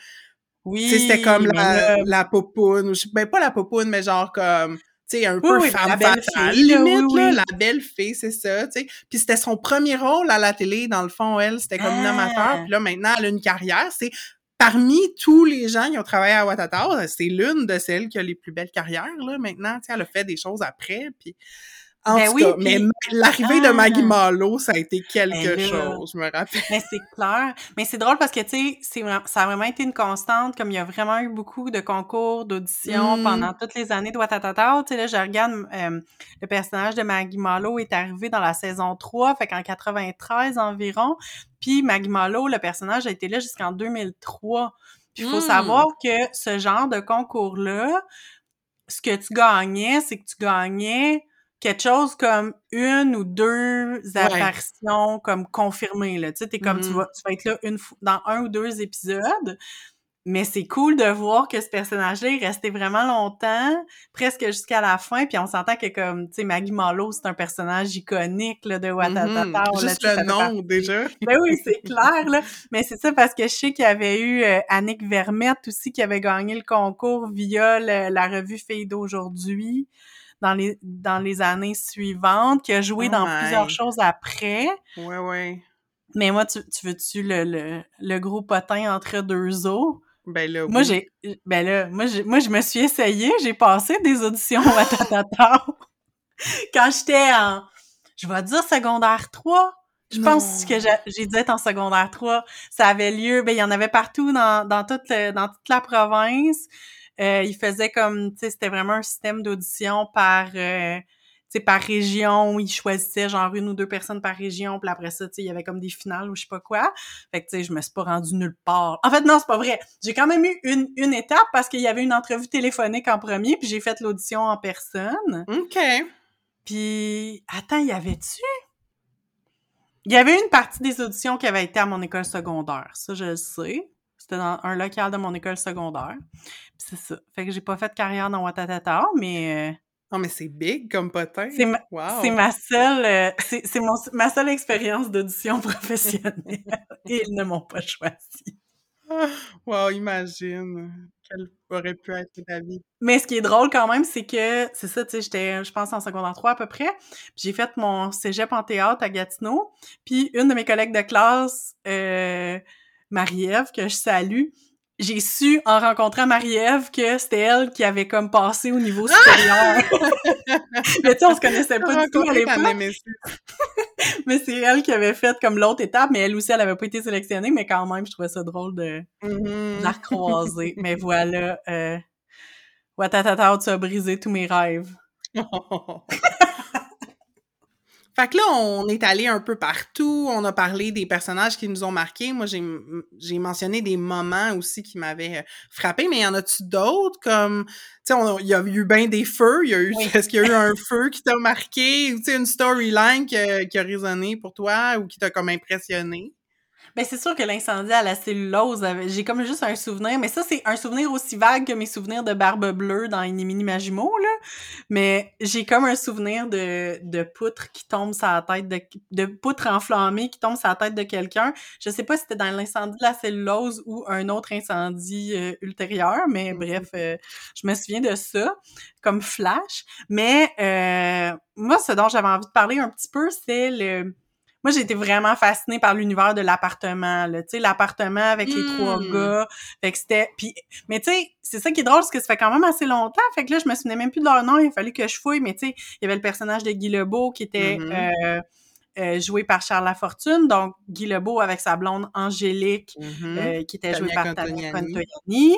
Oui. C'était comme la, la popoune. Ben, pas la popoune, mais genre comme sais, un peu femme fatale, limite, là, la belle fille, c'est ça, tu sais. Puis c'était son premier rôle à la télé, dans le fond, elle, c'était comme une amateur. Ah! Puis là, maintenant, elle a une carrière. C'est parmi tous les gens qui ont travaillé à Watatata, c'est l'une de celles qui a les plus belles carrières, là, maintenant. Tu sais, elle a fait des choses après, puis... En ben tout oui, cas, mais l'arrivée de Maggie ah! Malo, ça a été quelque ben chose, je me rappelle. Mais c'est clair. Mais c'est drôle parce que, tu sais, ça a vraiment été une constante, comme il y a vraiment eu beaucoup de concours, d'auditions mmh. pendant toutes les années de Watatata. Tu sais, là, je regarde, euh, le personnage de Maggie Malo est arrivé dans la saison 3, fait qu'en 93 environ. Puis Maggie Malo, le personnage a été là jusqu'en 2003. Puis il faut mmh. savoir que ce genre de concours-là, ce que tu gagnais, c'est que tu gagnais quelque chose comme une ou deux apparitions comme confirmées là tu sais t'es comme tu mm-hmm. vas tu vas être là une fois dans un ou deux épisodes mais c'est cool de voir que ce personnage-là est resté vraiment longtemps, presque jusqu'à la fin, puis on s'entend que comme, tu sais, Maggie Malo, c'est un personnage iconique là, de Watatata. Mm-hmm. Juste le nom, déjà. <laughs> Ben oui, c'est clair, là. Mais c'est ça parce que je sais qu'il y avait eu euh, Annick Vermette aussi qui avait gagné le concours via la revue Fille d'aujourd'hui dans les, dans les années suivantes, qui a joué oh dans plusieurs choses après. Ouais, ouais. Mais moi, tu, tu veux-tu le, le, le, gros potin entre deux os? Ben là, Moi, j'ai, ben là, moi, moi, je me suis essayée, j'ai passé des auditions à Tatata. Quand j'étais en, je vais dire secondaire 3. Je pense que j'ai dû être en secondaire 3. Ça avait lieu, ben, il y en avait partout dans, dans, toute, dans toute la province. Euh, il faisait comme, tu sais, c'était vraiment un système d'audition par, euh, tu sais, par région. Il choisissait genre une ou deux personnes par région. Puis après ça, tu sais, il y avait comme des finales ou je sais pas quoi. Fait que, tu sais, je me suis pas rendue nulle part. En fait, non, c'est pas vrai. J'ai quand même eu une, une étape parce qu'il y avait une entrevue téléphonique en premier, puis j'ai fait l'audition en personne. OK. Puis, attends, y avait-tu? Il y avait une partie des auditions qui avait été à mon école secondaire. Ça, je le sais. C'était dans un local de mon école secondaire. c'est ça. Fait que j'ai pas fait carrière dans Watatata, mais... Euh, non, mais c'est big comme potin. C'est ma, ma seule, euh, c'est ma seule expérience d'audition <laughs> professionnelle. Et ils ne m'ont pas choisi. <laughs> wow, imagine quelle aurait pu être ta vie. Mais ce qui est drôle quand même, c'est que, c'est ça, tu sais, j'étais, je pense, en secondaire 3 à peu près. J'ai fait mon cégep en théâtre à Gatineau. Puis une de mes collègues de classe, euh, Marie-Ève, que je salue, j'ai su en rencontrant Marie-Ève que c'était elle qui avait comme passé au niveau supérieur. <laughs> mais tu sais, on se connaissait pas du tout à l'époque. <laughs> mais c'est elle qui avait fait comme l'autre étape, mais elle aussi, elle avait pas été sélectionnée, mais quand même, je trouvais ça drôle de, mm-hmm. la recroiser. mais voilà, euh, Watatata, tu as brisé tous mes rêves. <laughs> Fait que là, on est allé un peu partout, on a parlé des personnages qui nous ont marqués. Moi, j'ai mentionné des moments aussi qui m'avaient euh, frappé, mais y en a-tu d'autres comme, tu sais, il y a eu bien des feux, il y a eu, est-ce qu'il y a eu un feu qui t'a marqué, ou tu sais, une storyline qui, qui a résonné pour toi ou qui t'a comme impressionné? Ben, c'est sûr que l'incendie à la cellulose, j'ai comme juste un souvenir, mais ça, c'est un souvenir aussi vague que mes souvenirs de Barbe Bleue dans Inimini Majimo, là. Mais j'ai comme un souvenir de, de poutre qui tombe sur la tête de, de poutre enflammée qui tombe sur la tête de quelqu'un. Je sais pas si c'était dans l'incendie de la cellulose ou un autre incendie euh, ultérieur, mais mm-hmm. bref, euh, je me souviens de ça comme flash. Mais euh, moi, ce dont j'avais envie de parler un petit peu, c'est le moi j'ai été vraiment fascinée par l'univers de l'appartement là. Tu sais l'appartement avec les trois hmm. gars. Fait que c'était puis mais tu sais c'est ça qui est drôle parce que ça fait quand même assez longtemps. Fait que là je me souvenais même plus de leur nom. Il fallait que je fouille mais tu sais il y avait le personnage de Guy Lebeau qui était mm-hmm. euh, euh, joué par Charles Lafortune, donc Guy Lebeau avec sa blonde Angélique, mm-hmm. euh, qui était jouée par Tania Contoyani,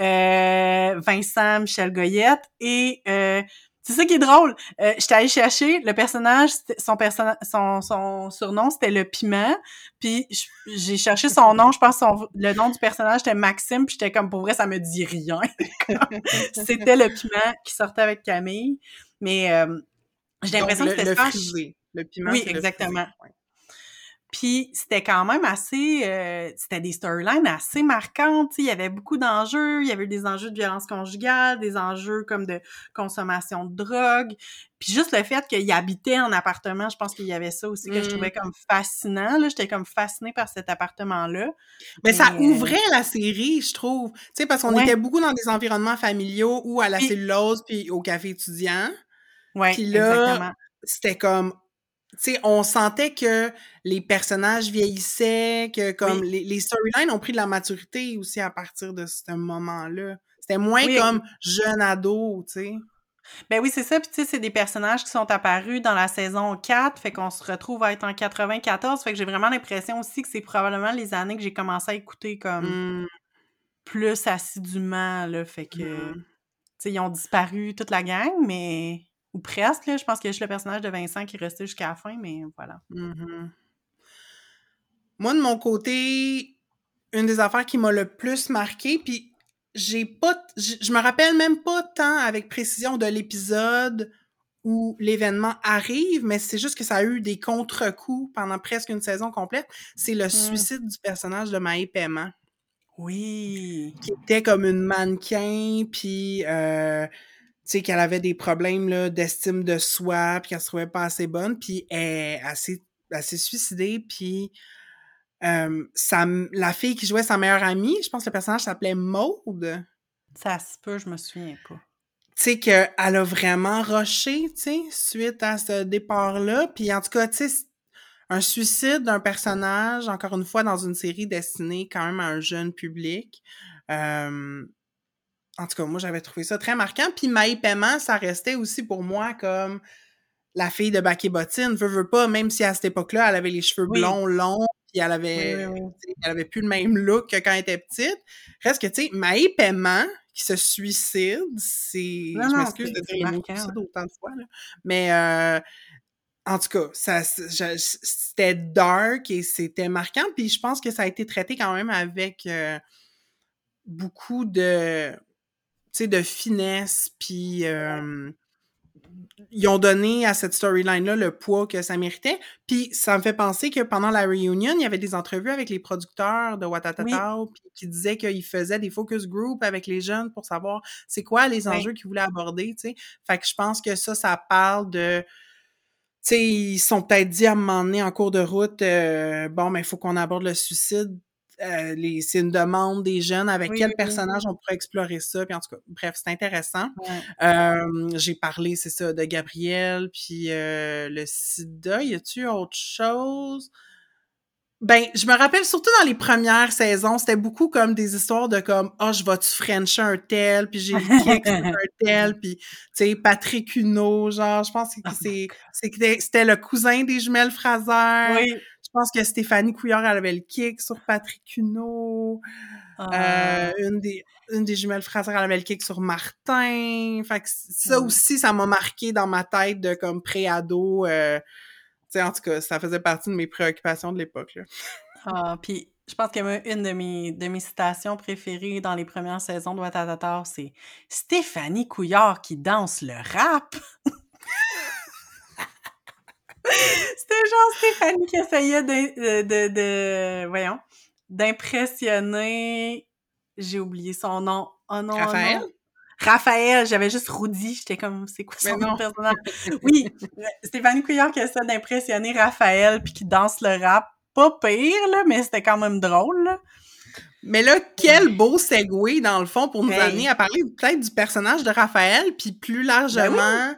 euh, Vincent Michel Goyette et c'est ça qui est drôle. Euh, J'étais allée chercher le personnage, son, personnage, son, son surnom, c'était le piment. Puis j'ai cherché son <laughs> nom, je pense son, le nom du personnage c'était Maxime, puis j'étais comme pour vrai, ça me dit rien. <laughs> c'était le piment qui sortait avec Camille. Mais euh, j'ai l'impression que c'était le, le, le piment. Oui, exactement. Puis c'était quand même assez, euh, c'était des storylines assez marquantes. Il y avait beaucoup d'enjeux. Il y avait des enjeux de violence conjugale, des enjeux comme de consommation de drogue. Puis juste le fait qu'il habitait en appartement, je pense qu'il y avait ça aussi que je trouvais Mm. comme fascinant. Là, j'étais comme fascinée par cet appartement-là. Mais ça euh, ouvrait la série, je trouve. Tu sais, parce qu'on Ouais. était beaucoup dans des environnements familiaux ou à la Puis- cellulose puis au café étudiant. Ouais, Puis là, exactement. c'était comme sais on sentait que les personnages vieillissaient que comme les, les storylines ont pris de la maturité aussi à partir de ce moment-là c'était moins Oui. comme jeune ado tu sais Ben oui, c'est ça. Puis tu sais, c'est des personnages qui sont apparus dans la saison 4, fait qu'on se retrouve à être en 94. Fait que j'ai vraiment l'impression aussi que c'est probablement les années que j'ai commencé à écouter comme Mm, plus assidûment, là. Fait que, mm. tu sais, ils ont disparu toute la gang, mais... Ou presque, là. Je pense qu'il y a juste le personnage de Vincent qui est resté jusqu'à la fin, mais voilà. Mhm. Moi, de mon côté, une des affaires qui m'a le plus marqué, puis j'ai pas, je je me rappelle même pas tant avec précision de l'épisode où l'événement arrive, mais c'est juste que ça a eu des contre-coups pendant presque une saison complète. C'est le suicide du personnage de Maë Paiement, Oui! qui était comme une mannequin, puis euh, sais qu'elle avait des problèmes là, d'estime de soi, puis qu'elle se trouvait pas assez bonne, puis elle, elle s'est elle s'est suicidée, puis euh, sa, la fille qui jouait sa meilleure amie, je pense que le personnage s'appelait Maude, Ça se peut, je me souviens pas. tu sais qu'elle a vraiment rushé, tu sais, suite à ce départ-là, puis en tout cas, tu sais, un suicide d'un personnage, encore une fois, dans une série destinée quand même à un jeune public, euh, en tout cas, moi, j'avais trouvé ça très marquant. Puis Maï Paiement, ça restait aussi pour moi comme la fille de Bac et Bottine. Veux, veux pas, même si à cette époque-là, elle avait les cheveux Oui. blonds, longs, puis elle avait, Oui, oui, elle avait plus le même look que quand elle était petite. Reste que, tu sais, Maï Paiement, qui se suicide, c'est... Je m'excuse de dire le mot autant de fois, là. Mais, euh, en tout cas, ça, c'était dark et c'était marquant. Puis je pense que ça a été traité quand même avec euh, beaucoup de, de finesse. Puis euh, ils ont donné à cette storyline-là le poids que ça méritait. Puis ça me fait penser que pendant la reunion, il y avait des entrevues avec les producteurs de Watatatao puis qui disaient qu'ils faisaient des focus group avec les jeunes pour savoir c'est quoi les Oui. enjeux qu'ils voulaient aborder, tu sais. Fait que je pense que ça, ça parle de tu sais, ils sont peut-être dit à un moment donné en cours de route, euh, bon, mais il faut qu'on aborde le suicide. Euh, les- c'est une demande des jeunes avec Oui, quel oui, oui. personnage on pourrait explorer ça. Puis en tout cas, bref, c'est intéressant. Ouais. Euh, J'ai parlé, c'est ça, de Gabriel, puis euh, le sida. Y a-tu autre chose? Ben, je me rappelle surtout dans les premières saisons, c'était beaucoup comme des histoires de comme « Ah, je vais-tu frencher un tel? » Puis j'ai kick un <laughs> tel, puis tu sais, Patrick Huneau, genre, je pense que Oh c'est c'était c'était le cousin des jumelles Fraser. Oui. Je pense que Stéphanie Couillard, elle avait le kick sur Patrick Huneau. Ah. Euh, une, des, une des jumelles Fraser, elle avait le kick sur Martin. Fait que ça Mm. aussi, ça m'a marqué dans ma tête de comme pré-ado. Euh, tu sais, en tout cas, ça faisait partie de mes préoccupations de l'époque. là. <laughs> Ah, puis je pense que une de mes, de mes citations préférées dans les premières saisons de Watatatar, c'est Stéphanie Couillard qui danse le rap. <laughs> C'était genre Stéphanie qui essayait de, de, de- voyons, d'impressionner, j'ai oublié son nom. Oh non, oh Raphaël? non. Raphaël, j'avais juste Rudy, j'étais comme, c'est quoi son nom personnage? Oui, Stéphanie Couillard qui essaie d'impressionner Raphaël puis qui danse le rap. Pas pire, là, mais c'était quand même drôle, là. Mais là, quel beau segue, dans le fond, pour nous Hey. amener à parler peut-être du personnage de Raphaël, puis plus largement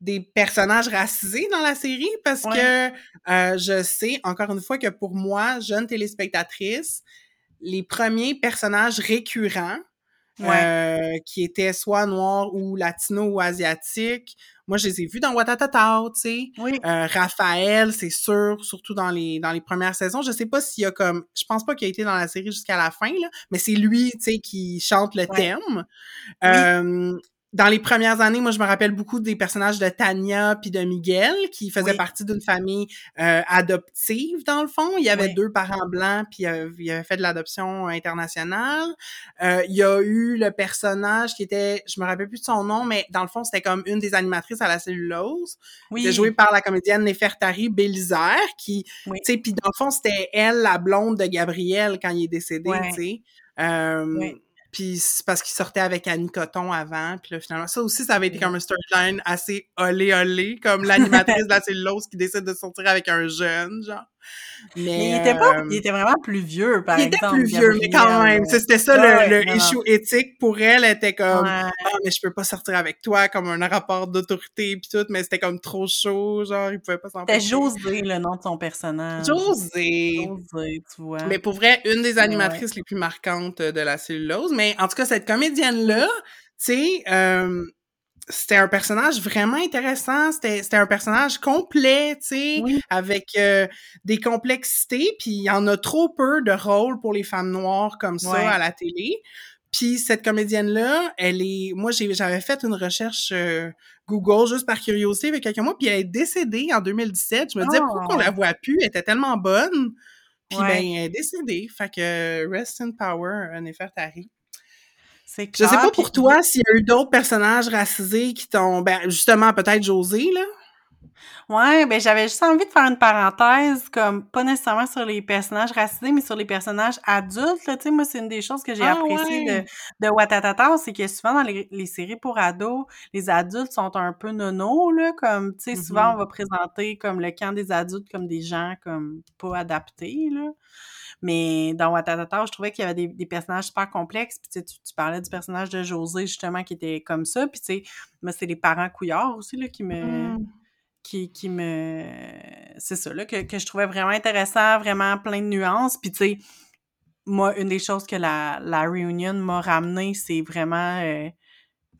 des personnages racisés dans la série, parce Ouais. que euh, je sais, encore une fois, que pour moi, jeune téléspectatrice, les premiers personnages récurrents, Ouais. euh, qui étaient soit noirs ou latinos ou asiatiques, moi, je les ai vus dans Watatata, tu sais. Oui. Euh, Raphaël, c'est sûr, surtout dans les dans les premières saisons. Je sais pas s'il y a comme, je pense pas qu'il a été dans la série jusqu'à la fin là, mais c'est lui, tu sais, qui chante le Ouais. thème. Euh, dans les premières années, moi, je me rappelle beaucoup des personnages de Tania puis de Miguel, qui faisaient partie d'une famille euh, adoptive, dans le fond. Il y avait deux parents blancs, puis euh, il avait fait de l'adoption internationale. Euh, il y a eu le personnage qui était, je me rappelle plus de son nom, mais dans le fond, c'était comme une des animatrices à la cellulose. Oui. C'était joué par la comédienne Nefertari Bélizaire, qui, tu sais, puis dans le fond, c'était elle, la blonde de Gabriel, quand il est décédé, tu sais. Puis c'est parce qu'il sortait avec Annie Coton avant. Puis là, finalement, ça aussi, ça avait été comme un storyline assez olé olé, comme l'animatrice de la cellulose qui décide de sortir avec un jeune, genre. Mais, il, était pas, il était vraiment plus vieux, par exemple. Il était plus vieux, mais quand même. C'était ça, le, le issue éthique pour elle, était comme, ah, mais je peux pas sortir avec toi, comme un rapport d'autorité puis tout, mais c'était comme trop chaud, genre, il pouvait pas s'en C'était José, le nom de son personnage. José! José, tu vois. Mais pour vrai, une des animatrices les plus marquantes de la cellulose, mais en tout cas, cette comédienne-là, tu sais, euh, c'était un personnage vraiment intéressant. C'était un personnage complet, tu sais, avec euh, des complexités. Puis il y en a trop peu de rôles pour les femmes noires comme ça à la télé. Puis cette comédienne-là, elle est... Moi, j'avais fait une recherche euh, Google juste par curiosité avec quelques mois, puis elle est décédée en 2017. Je me disais, pourquoi on la oh! voit plus? Elle était tellement bonne. Puis ben, elle est décédée. Fait que rest in power, Nefertari. Je sais pas pour toi s'il y a eu d'autres personnages racisés qui t'ont, ben, justement, peut-être José, là. Ouais, ben j'avais juste envie de faire une parenthèse, comme pas nécessairement sur les personnages racisés, mais sur les personnages adultes. Tu sais, moi, c'est une des choses que j'ai ah, appréciées de, de Watatata, c'est que souvent dans les, les, séries pour ados, les adultes sont un peu nono, là, comme, tu sais, souvent on mm-hmm. va présenter comme le camp des adultes comme des gens comme pas adaptés, là. Mais dans Watatata, je trouvais qu'il y avait des, des, personnages super complexes. Puis tu, tu, parlais du personnage de José, justement, qui était comme ça. Puis tu sais, moi, c'est les parents couillards aussi, là, qui me... Mmh. Qui, qui me... C'est ça, là, que, que je trouvais vraiment intéressant, vraiment plein de nuances. Puis tu sais, moi, une des choses que la, la Reunion m'a ramené, c'est vraiment... Euh,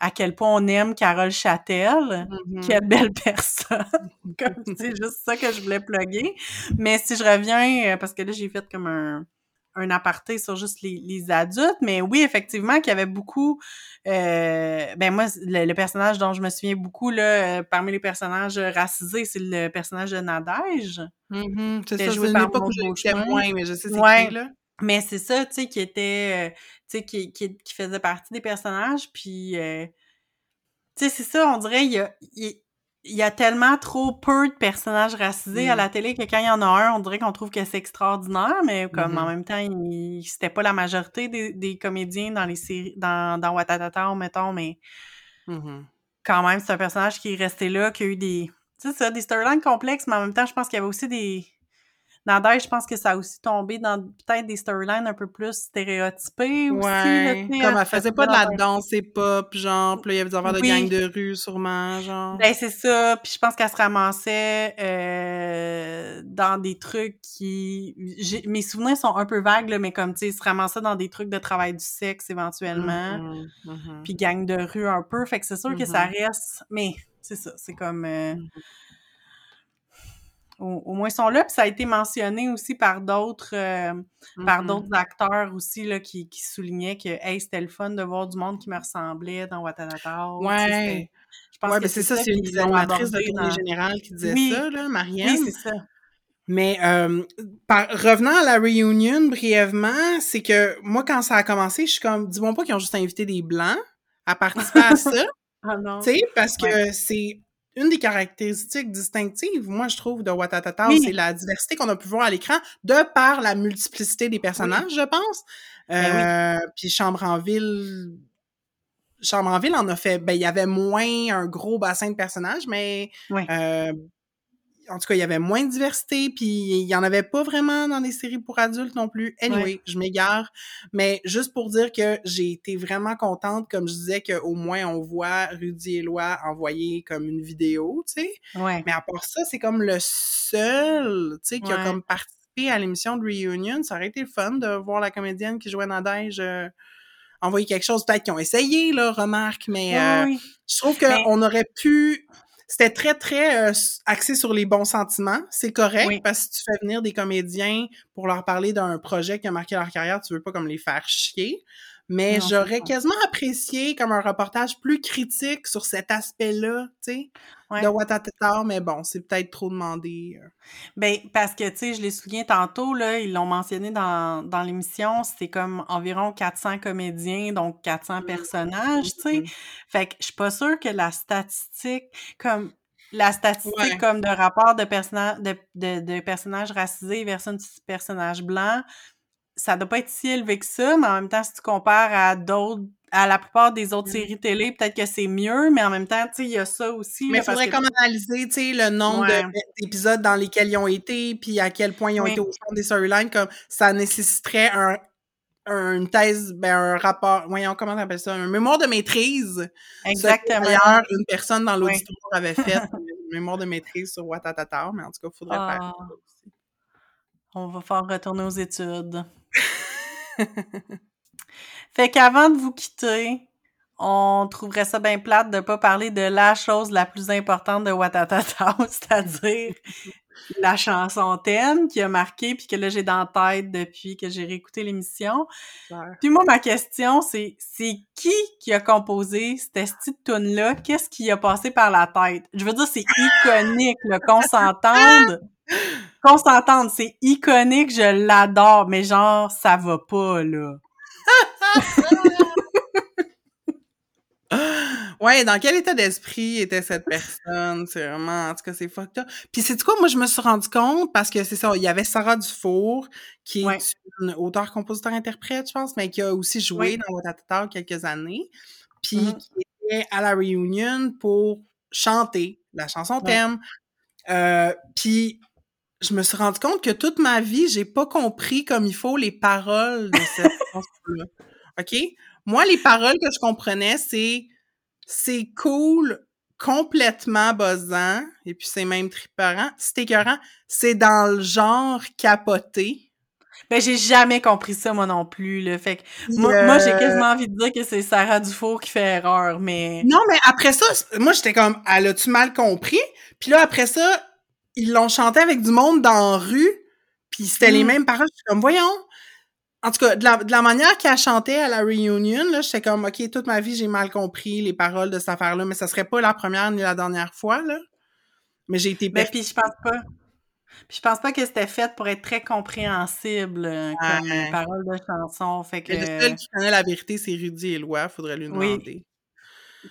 à quel point on aime Carole Châtel. Mm-hmm. Quelle belle personne! <laughs> <laughs> c'est juste ça que je voulais plugger. Mais si je reviens, euh, parce que là, j'ai fait comme un, un aparté sur juste les, les adultes, mais oui, effectivement, qu'il y avait beaucoup... Euh, ben moi, le, personnage dont je me souviens beaucoup, là, euh, parmi les personnages racisés, c'est le personnage de Nadège. Mm-hmm. C'est ça, joué par où moins, mais je sais c'est qui, là. Mais c'est ça, tu sais, qui était, euh, tu sais, qui, qui, qui, faisait partie des personnages, puis, euh, tu sais, c'est ça, on dirait, il y a, il, y a tellement trop peu de personnages racisés à la télé que quand il y en a un, on dirait qu'on trouve que c'est extraordinaire, mais comme en même temps, c'était pas la majorité des, des, comédiens dans les séries, dans, dans Watatata, mettons, mais mm-hmm. quand même, c'est un personnage qui est resté là, qui a eu des, tu sais, ça, des storylines complexes, mais en même temps, je pense qu'il y avait aussi des Nadège, je pense que ça a aussi tombé dans peut-être des storylines un peu plus stéréotypées aussi. Ouais, comme elle faisait pas de la danse et pop, genre, puis il y avait des affaires de gang de rue, sûrement, genre. Ben, c'est ça, puis je pense qu'elle se ramassait euh, dans des trucs qui... Mes souvenirs sont un peu vagues, là, mais comme, tu sais, se ramassait dans des trucs de travail du sexe, éventuellement, mm-hmm, mm-hmm. puis gang de rue un peu, fait que c'est sûr que ça mm-hmm. reste... Mais, c'est ça, c'est comme... Euh, au, moins sont là. Puis ça a été mentionné aussi par d'autres euh, par mm-hmm. d'autres acteurs aussi là, qui, qui soulignaient que hey, c'était le fun de voir du monde qui me ressemblait dans Watanata. Ouais. Je pense ouais, que ben, c'est ça, c'est une des animatrices de tournée générale qui disait ça, là, Marianne. Oui, c'est ça. Mais euh, par, revenant à la réunion brièvement, c'est que moi, quand ça a commencé, je suis comme, dis-moi pas qu'ils ont juste invité des Blancs à participer à <laughs> ça. ah non. Tu sais, parce que c'est une des caractéristiques distinctives, moi, je trouve, de Watatata, c'est la diversité qu'on a pu voir à l'écran de par la multiplicité des personnages, je pense. Ben euh, Puis Chambre en ville... Chambre en ville en a fait... Ben, il y avait moins un gros bassin de personnages, mais... Euh, en tout cas, il y avait moins de diversité, puis il y en avait pas vraiment dans les séries pour adultes non plus. Anyway, je m'égare, mais juste pour dire que j'ai été vraiment contente, comme je disais, qu'au moins on voit Rudy et Loi envoyer comme une vidéo, tu sais. Ouais. Mais à part ça, c'est comme le seul, tu sais, qui a comme participé à l'émission de Reunion. Ça aurait été fun de voir la comédienne qui jouait Nadège euh, envoyer quelque chose. Peut-être qu'ils ont essayé, là, remarque, mais euh, je trouve qu'on aurait pu c'était très, très euh, axé sur les bons sentiments. C'est correct parce que tu fais venir des comédiens pour leur parler d'un projet qui a marqué leur carrière, tu veux pas comme les faire chier. Mais j'aurais quasiment apprécié comme un reportage plus critique sur cet aspect-là, tu sais, Ouais. de Watatata, mais bon, c'est peut-être trop demandé. euh. Ben, parce que, tu sais, je les souviens tantôt, là, ils l'ont mentionné dans, dans l'émission, c'est comme environ 400 comédiens, donc 400 Mm. personnages, tu sais. Mhm. Fait que je suis pas sûre que la statistique, comme la statistique Ouais. comme de rapport de, personnage, de, de, de personnages racisés versus personnages blancs, ça doit pas être si élevé que ça, mais en même temps, si tu compares à d'autres, à la plupart des autres Mm. séries télé, peut-être que c'est mieux, mais en même temps, tu sais, il y a ça aussi. Mais il faudrait que- comme analyser, tu sais, le nombre Ouais. d'épisodes dans lesquels ils ont été, puis à quel point ils ont été au centre des storylines, comme ça nécessiterait un, un- une thèse, ben un rapport, voyons, comment on appelle ça, un mémoire de maîtrise. Exactement. D'ailleurs, une personne dans l'auditoire avait fait <laughs> une mémoire de maîtrise sur Watatata, mais en tout cas, il faudrait faire Ah. ça aussi. On va faire retourner aux études. <laughs> fait qu'avant de vous quitter, on trouverait ça bien plate de pas parler de la chose la plus importante de Watatata, <laughs> c'est-à-dire la chanson thème qui a marqué puis que là j'ai dans la tête depuis que j'ai réécouté l'émission. Puis moi ma question c'est c'est qui qui a composé cette petite tune là Qu'est-ce qui a passé par la tête? Je veux dire c'est iconique là, qu'on s'entende. Qu'on <laughs> s'entende, c'est iconique, je l'adore, mais genre ça va pas là. <laughs> Ouais, dans quel état d'esprit était cette personne? C'est vraiment, en tout cas, c'est fucked up. Puis c'est quoi, moi, je me suis rendu compte, parce que c'est ça, il y avait Sarah Dufour, qui est Ouais. une auteure, compositeur, interprète, je pense, mais qui a aussi joué Oui. dans Watatata quelques années, puis Mhm. qui était à la reunion pour chanter la chanson Ouais. thème. Euh, puis je me suis rendu compte que toute ma vie, j'ai pas compris comme il faut les paroles de cette <laughs> chanson-là. OK? Moi, les paroles que je comprenais, c'est c'est cool, complètement buzzant, et puis c'est même triparant, c'est écœurant, c'est dans le genre capoté. Ben j'ai jamais compris ça moi non plus là. Fait que moi, moi, j'ai euh, quasiment envie de dire que c'est Sarah Dufour qui fait erreur, mais Non, mais après ça, moi, j'étais comme, elle a-tu mal compris? Puis là, après ça, ils l'ont chanté avec du monde dans la rue, puis c'était les Mm. mêmes paroles. J'étais comme, voyons. En tout cas, de la, de la manière qu'elle chantait à la reunion, là, j'étais comme, OK, toute ma vie, j'ai mal compris les paroles de cette affaire-là, mais ça serait pas la première ni la dernière fois, là. Mais j'ai été ben puis je pense pas. Puis je pense pas que c'était fait pour être très compréhensible euh, comme Ouais. parole de chanson. Fait que Le seul qui connaît la vérité, c'est Rudy Éloi. Faudrait lui Oui. demander.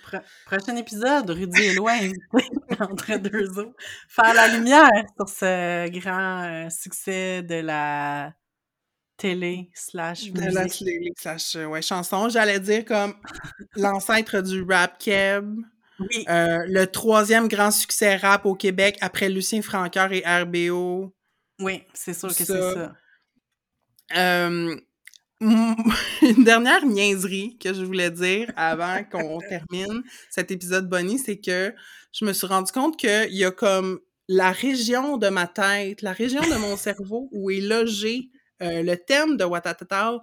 pro- prochain épisode, Rudy et Loin <laughs> invité entre deux eaux, faire la lumière sur ce grand euh, succès de la télé slash musique. télé slash, euh, ouais, chanson. J'allais dire comme l'ancêtre du rap keb. Oui, Euh, le troisième grand succès rap au Québec après Lucien Francoeur et RBO. oui, c'est sûr que c'est ça. Euh, <laughs> une dernière niaiserie que je voulais dire avant qu'on <laughs> termine cet épisode Bonnie, c'est que je me suis rendu compte qu'il y a comme la région de ma tête, la région de mon cerveau où est logé euh, le thème de Watatata.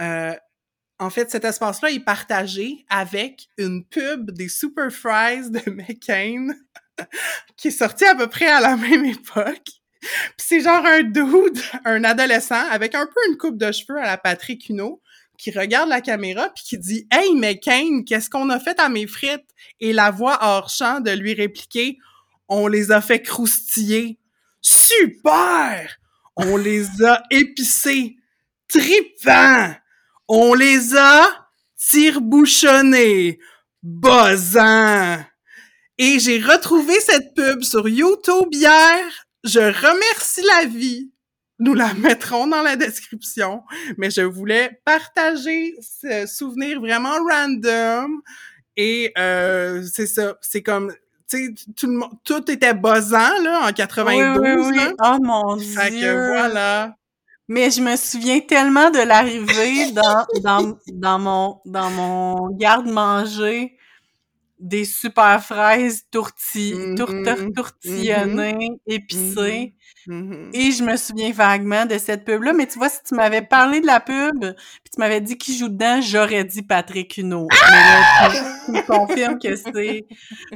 Euh, en fait, cet espace-là est partagé avec une pub des Super Fries de McCain <laughs> qui est sortie à peu près à la même époque. Puis c'est genre un dude, un adolescent, avec un peu une coupe de cheveux à la Patrick Huneau, qui regarde la caméra puis qui dit « Hey, McCain, qu'est-ce qu'on a fait à mes frites? » Et la voix hors champ de lui répliquer « On les a fait croustiller. Super! On les a épicés. Tripants! On les a tire-bouchonnés. Buzzant! » Et j'ai retrouvé cette pub sur YouTube hier. Je remercie la vie. Nous la mettrons dans la description. Mais je voulais partager ce souvenir vraiment random. Et euh, c'est ça. C'est comme, tu sais, tout, le monde- tout était buzzant là, en 92. oui, oui, oui. là. Oh mon Fait dieu! que voilà. Mais je me souviens tellement de l'arrivée dans, dans, dans mon, dans mon garde-manger des super fraises tourti, Mhm, tour- tourtillonnées, épicées. Mhm. Et je me souviens vaguement de cette pub-là. Mais tu vois, si tu m'avais parlé de la pub, puis tu m'avais dit qui joue dedans, j'aurais dit Patrick Huneau. Mais là, tu, me confirmes que c'est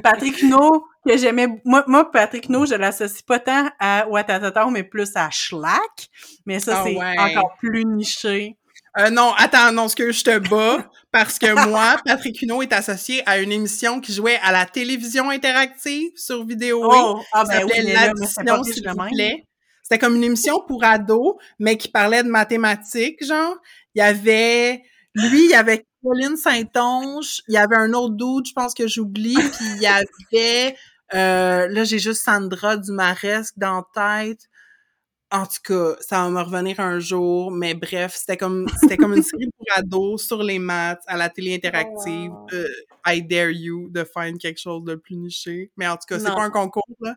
Patrick Huneau que j'aimais. Moi, moi, Patrick Huneau, je l'associe pas tant à Watatata, mais plus à Schlack. Mais ça, Ah c'est ouais. encore plus niché. Euh, non, attends, non, ce que je te bats, parce que moi, <laughs> Patrick Huneau est associé à une émission qui jouait à la télévision interactive sur vidéo. Oh, ah ça ben oui, L'addition, s'il vous plaît. C'était comme une émission pour ados, mais qui parlait de mathématiques, genre. Il y avait, lui, il y avait Pauline Saint-Onge, il y avait un autre dude, je pense que j'oublie, puis il y avait, euh, là, j'ai juste Sandra Dumaresque dans la tête. En tout cas, ça va me revenir un jour, mais bref, c'était comme c'était comme une <laughs> série pour ados sur les maths à la télé interactive. Oh, wow. Euh, I dare you de find quelque chose de plus niché. Mais en tout cas, c'est pas un concours, là.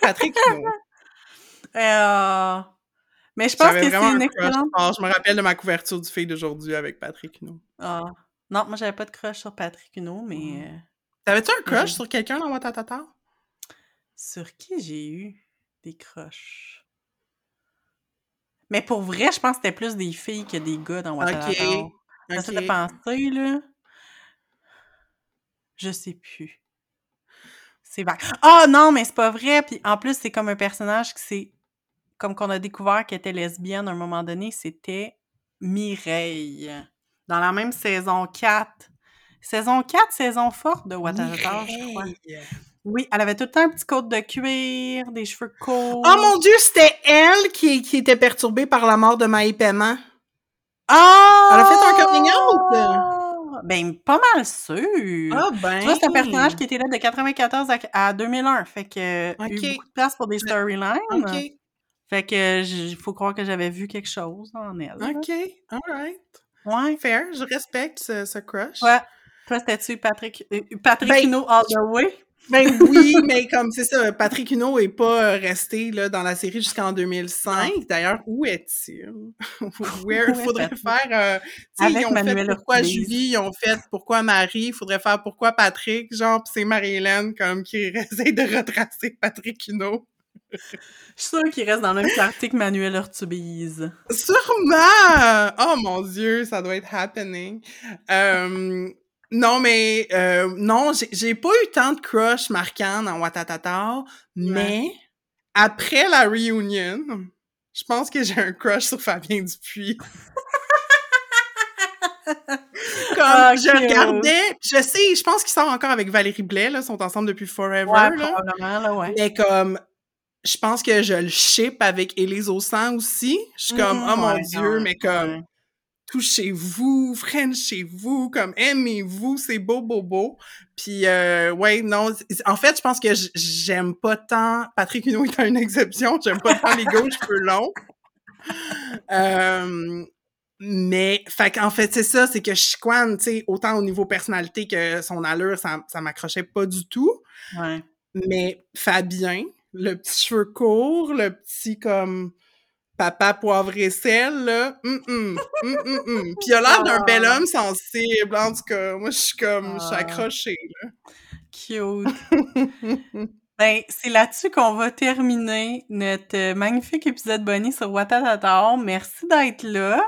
Patrick Huneau. <laughs> Euh, Mais je pense que c'est vraiment une un crush excellente... fort. Je me rappelle de ma couverture du Fille d'aujourd'hui avec Patrick Huneau. Ah. Non, moi, j'avais pas de crush sur Patrick Huneau, mais... Mm. euh, T'avais-tu un crush sur quelqu'un dans Watatata? Sur qui j'ai eu des crushs? Mais pour vrai, je pense que c'était plus des filles que des gars dans Watatata. Ok. J'essaie de penser, là. Je sais plus. C'est vague. Ah non, mais c'est pas vrai. Puis en plus, c'est comme un personnage qui c'est comme qu'on a découvert qu'elle était lesbienne à un moment donné, c'était Mireille. Dans la même saison 4. Saison 4, saison forte de Watatata, je crois. Oui, elle avait tout le temps un petit côte de cuir, des cheveux courts. Oh mon dieu, c'était elle qui, qui était perturbée par la mort de Maï Paiement. Ah! Elle a fait un coming out? Ben, pas mal sûr. Ah ben. C'est un personnage qui était là de 94 à, à 2001. Fait que, euh, Ok. eu beaucoup de place pour des storylines. OK, Fait que, il faut croire que j'avais vu quelque chose en elle. OK, alright. Ouais. Fair, je respecte ce, ce crush. Ouais. Toi, c'était-tu Patrick, euh, Patrick Ben, Huneau all the way? Ben oui, mais comme c'est ça, Patrick Huneau est pas euh, resté là, dans la série jusqu'en 2005. D'ailleurs, où est-il? <laughs> Where est faudrait faire euh, tu sais, Avec ils ont Manuel fait pourquoi Ortiz. Julie, ils ont fait pourquoi Marie, il faudrait faire pourquoi Patrick, genre c'est Marie-Hélène comme qui <laughs> essaie de retracer Patrick Huneau. Je suis sûre qu'il reste dans le même quartier que Manuel Ortubise. Sûrement! Oh mon dieu, ça doit être happening. Euh, non, mais euh, non, j'ai- pas eu tant de crush marquants dans Watatata, mais après la reunion, je pense que j'ai un crush sur Fabien Dupuis. <laughs> Comme Ah, je regardais, je sais, je pense qu'ils sont encore avec Valérie Blais, là, sont ensemble depuis forever, Ouais, là. probablement, là, ouais. Mais comme, je pense que je le ship avec Élise Aussan aussi. Je suis comme, Mhm, oh mon ouais, Dieu, mais comme, ouais. Touchez-vous, frenchez-vous, comme, aimez-vous, c'est beau, beau, beau. Puis, euh, ouais, non, en fait, je pense que j'aime pas tant, Patrick Huneau étant une exception, j'aime pas tant les gars aux cheveux longs. Euh, mais, fait qu'en fait, c'est ça, c'est que Chiquan, tu sais, autant au niveau personnalité que son allure, ça, ça m'accrochait pas du tout. Ouais. Mais Fabien, le petit cheveu court, le petit comme papa poivre et sel, là, hum, hum, hum, hum. Puis il a l'air d'un bel Ah. homme sensible, en tout cas. Moi, je suis comme, je suis Ah. accrochée, Cute. <laughs> Ben, c'est là-dessus qu'on va terminer notre euh, magnifique épisode Bonnie sur Watatata. Merci d'être là.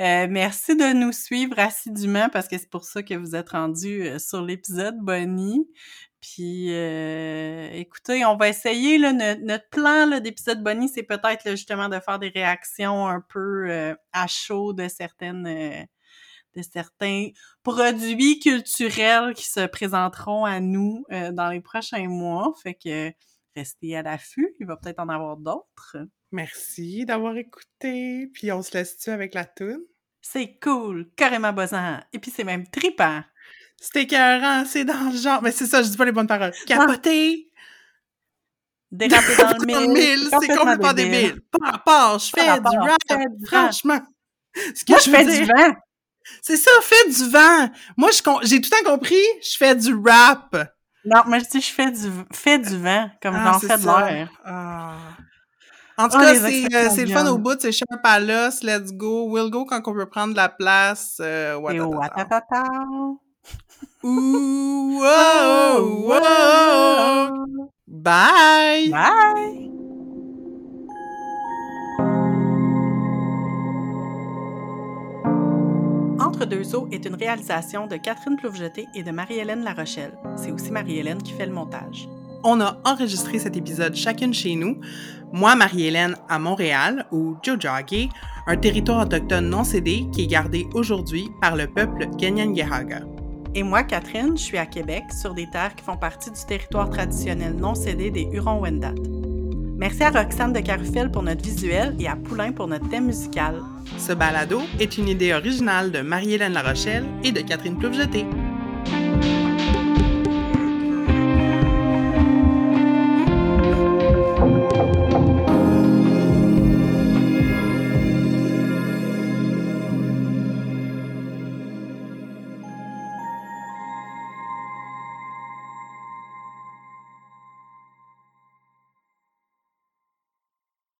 Euh, merci de nous suivre assidûment parce que c'est pour ça que vous êtes rendus euh, sur l'épisode Bonnie. Puis, euh, écoutez, on va essayer, là, no- notre plan d'épisode Bonnie, c'est peut-être justement de faire des réactions un peu euh, à chaud de certaines... euh, de certains produits culturels qui se présenteront à nous dans les prochains mois. Fait que restez à l'affût, il va peut-être en avoir d'autres. Merci d'avoir écouté. Puis on se laisse-tu avec la toune? C'est cool, carrément buzzant. Et puis c'est même tripant. C'était écœurant, c'est dans le genre. Mais c'est ça, je dis pas les bonnes paroles. Capoté! Déraper dans le mille, le mille, c'est complètement débile. Par rapport, je fais du rap, fais du rap. franchement. Ce que Moi, je fais du vent. C'est ça, fais du vent. Moi, j'ai tout le temps compris, je fais du rap. Non, mais je dis je fais du, fais du vent, comme Ah, j'en c'est fais de l'air. Ah. En tout Ah, cas, c'est euh, c'est le fun au bout, c'est sharp à l'os, let's go, we'll go quand on peut prendre la place. Euh. Ouh, wow, wow. Bye! Bye! Entre deux eaux est une réalisation de Catherine Ploufjeté et de Marie-Hélène Larochelle. C'est aussi Marie-Hélène qui fait le montage. on a enregistré cet épisode chacune chez nous. Moi, Marie-Hélène, à Montréal, ou Jojage, un territoire autochtone non cédé qui est gardé aujourd'hui par le peuple Ganyangehaga. Et moi, Catherine, je suis à Québec, sur des terres qui font partie du territoire traditionnel non cédé des Hurons-Wendat. Merci à Roxane de Carufel pour notre visuel et à Poulain pour notre thème musical. Ce balado est une idée originale de Marie-Hélène Larochelle et de Catherine Ploufjeté.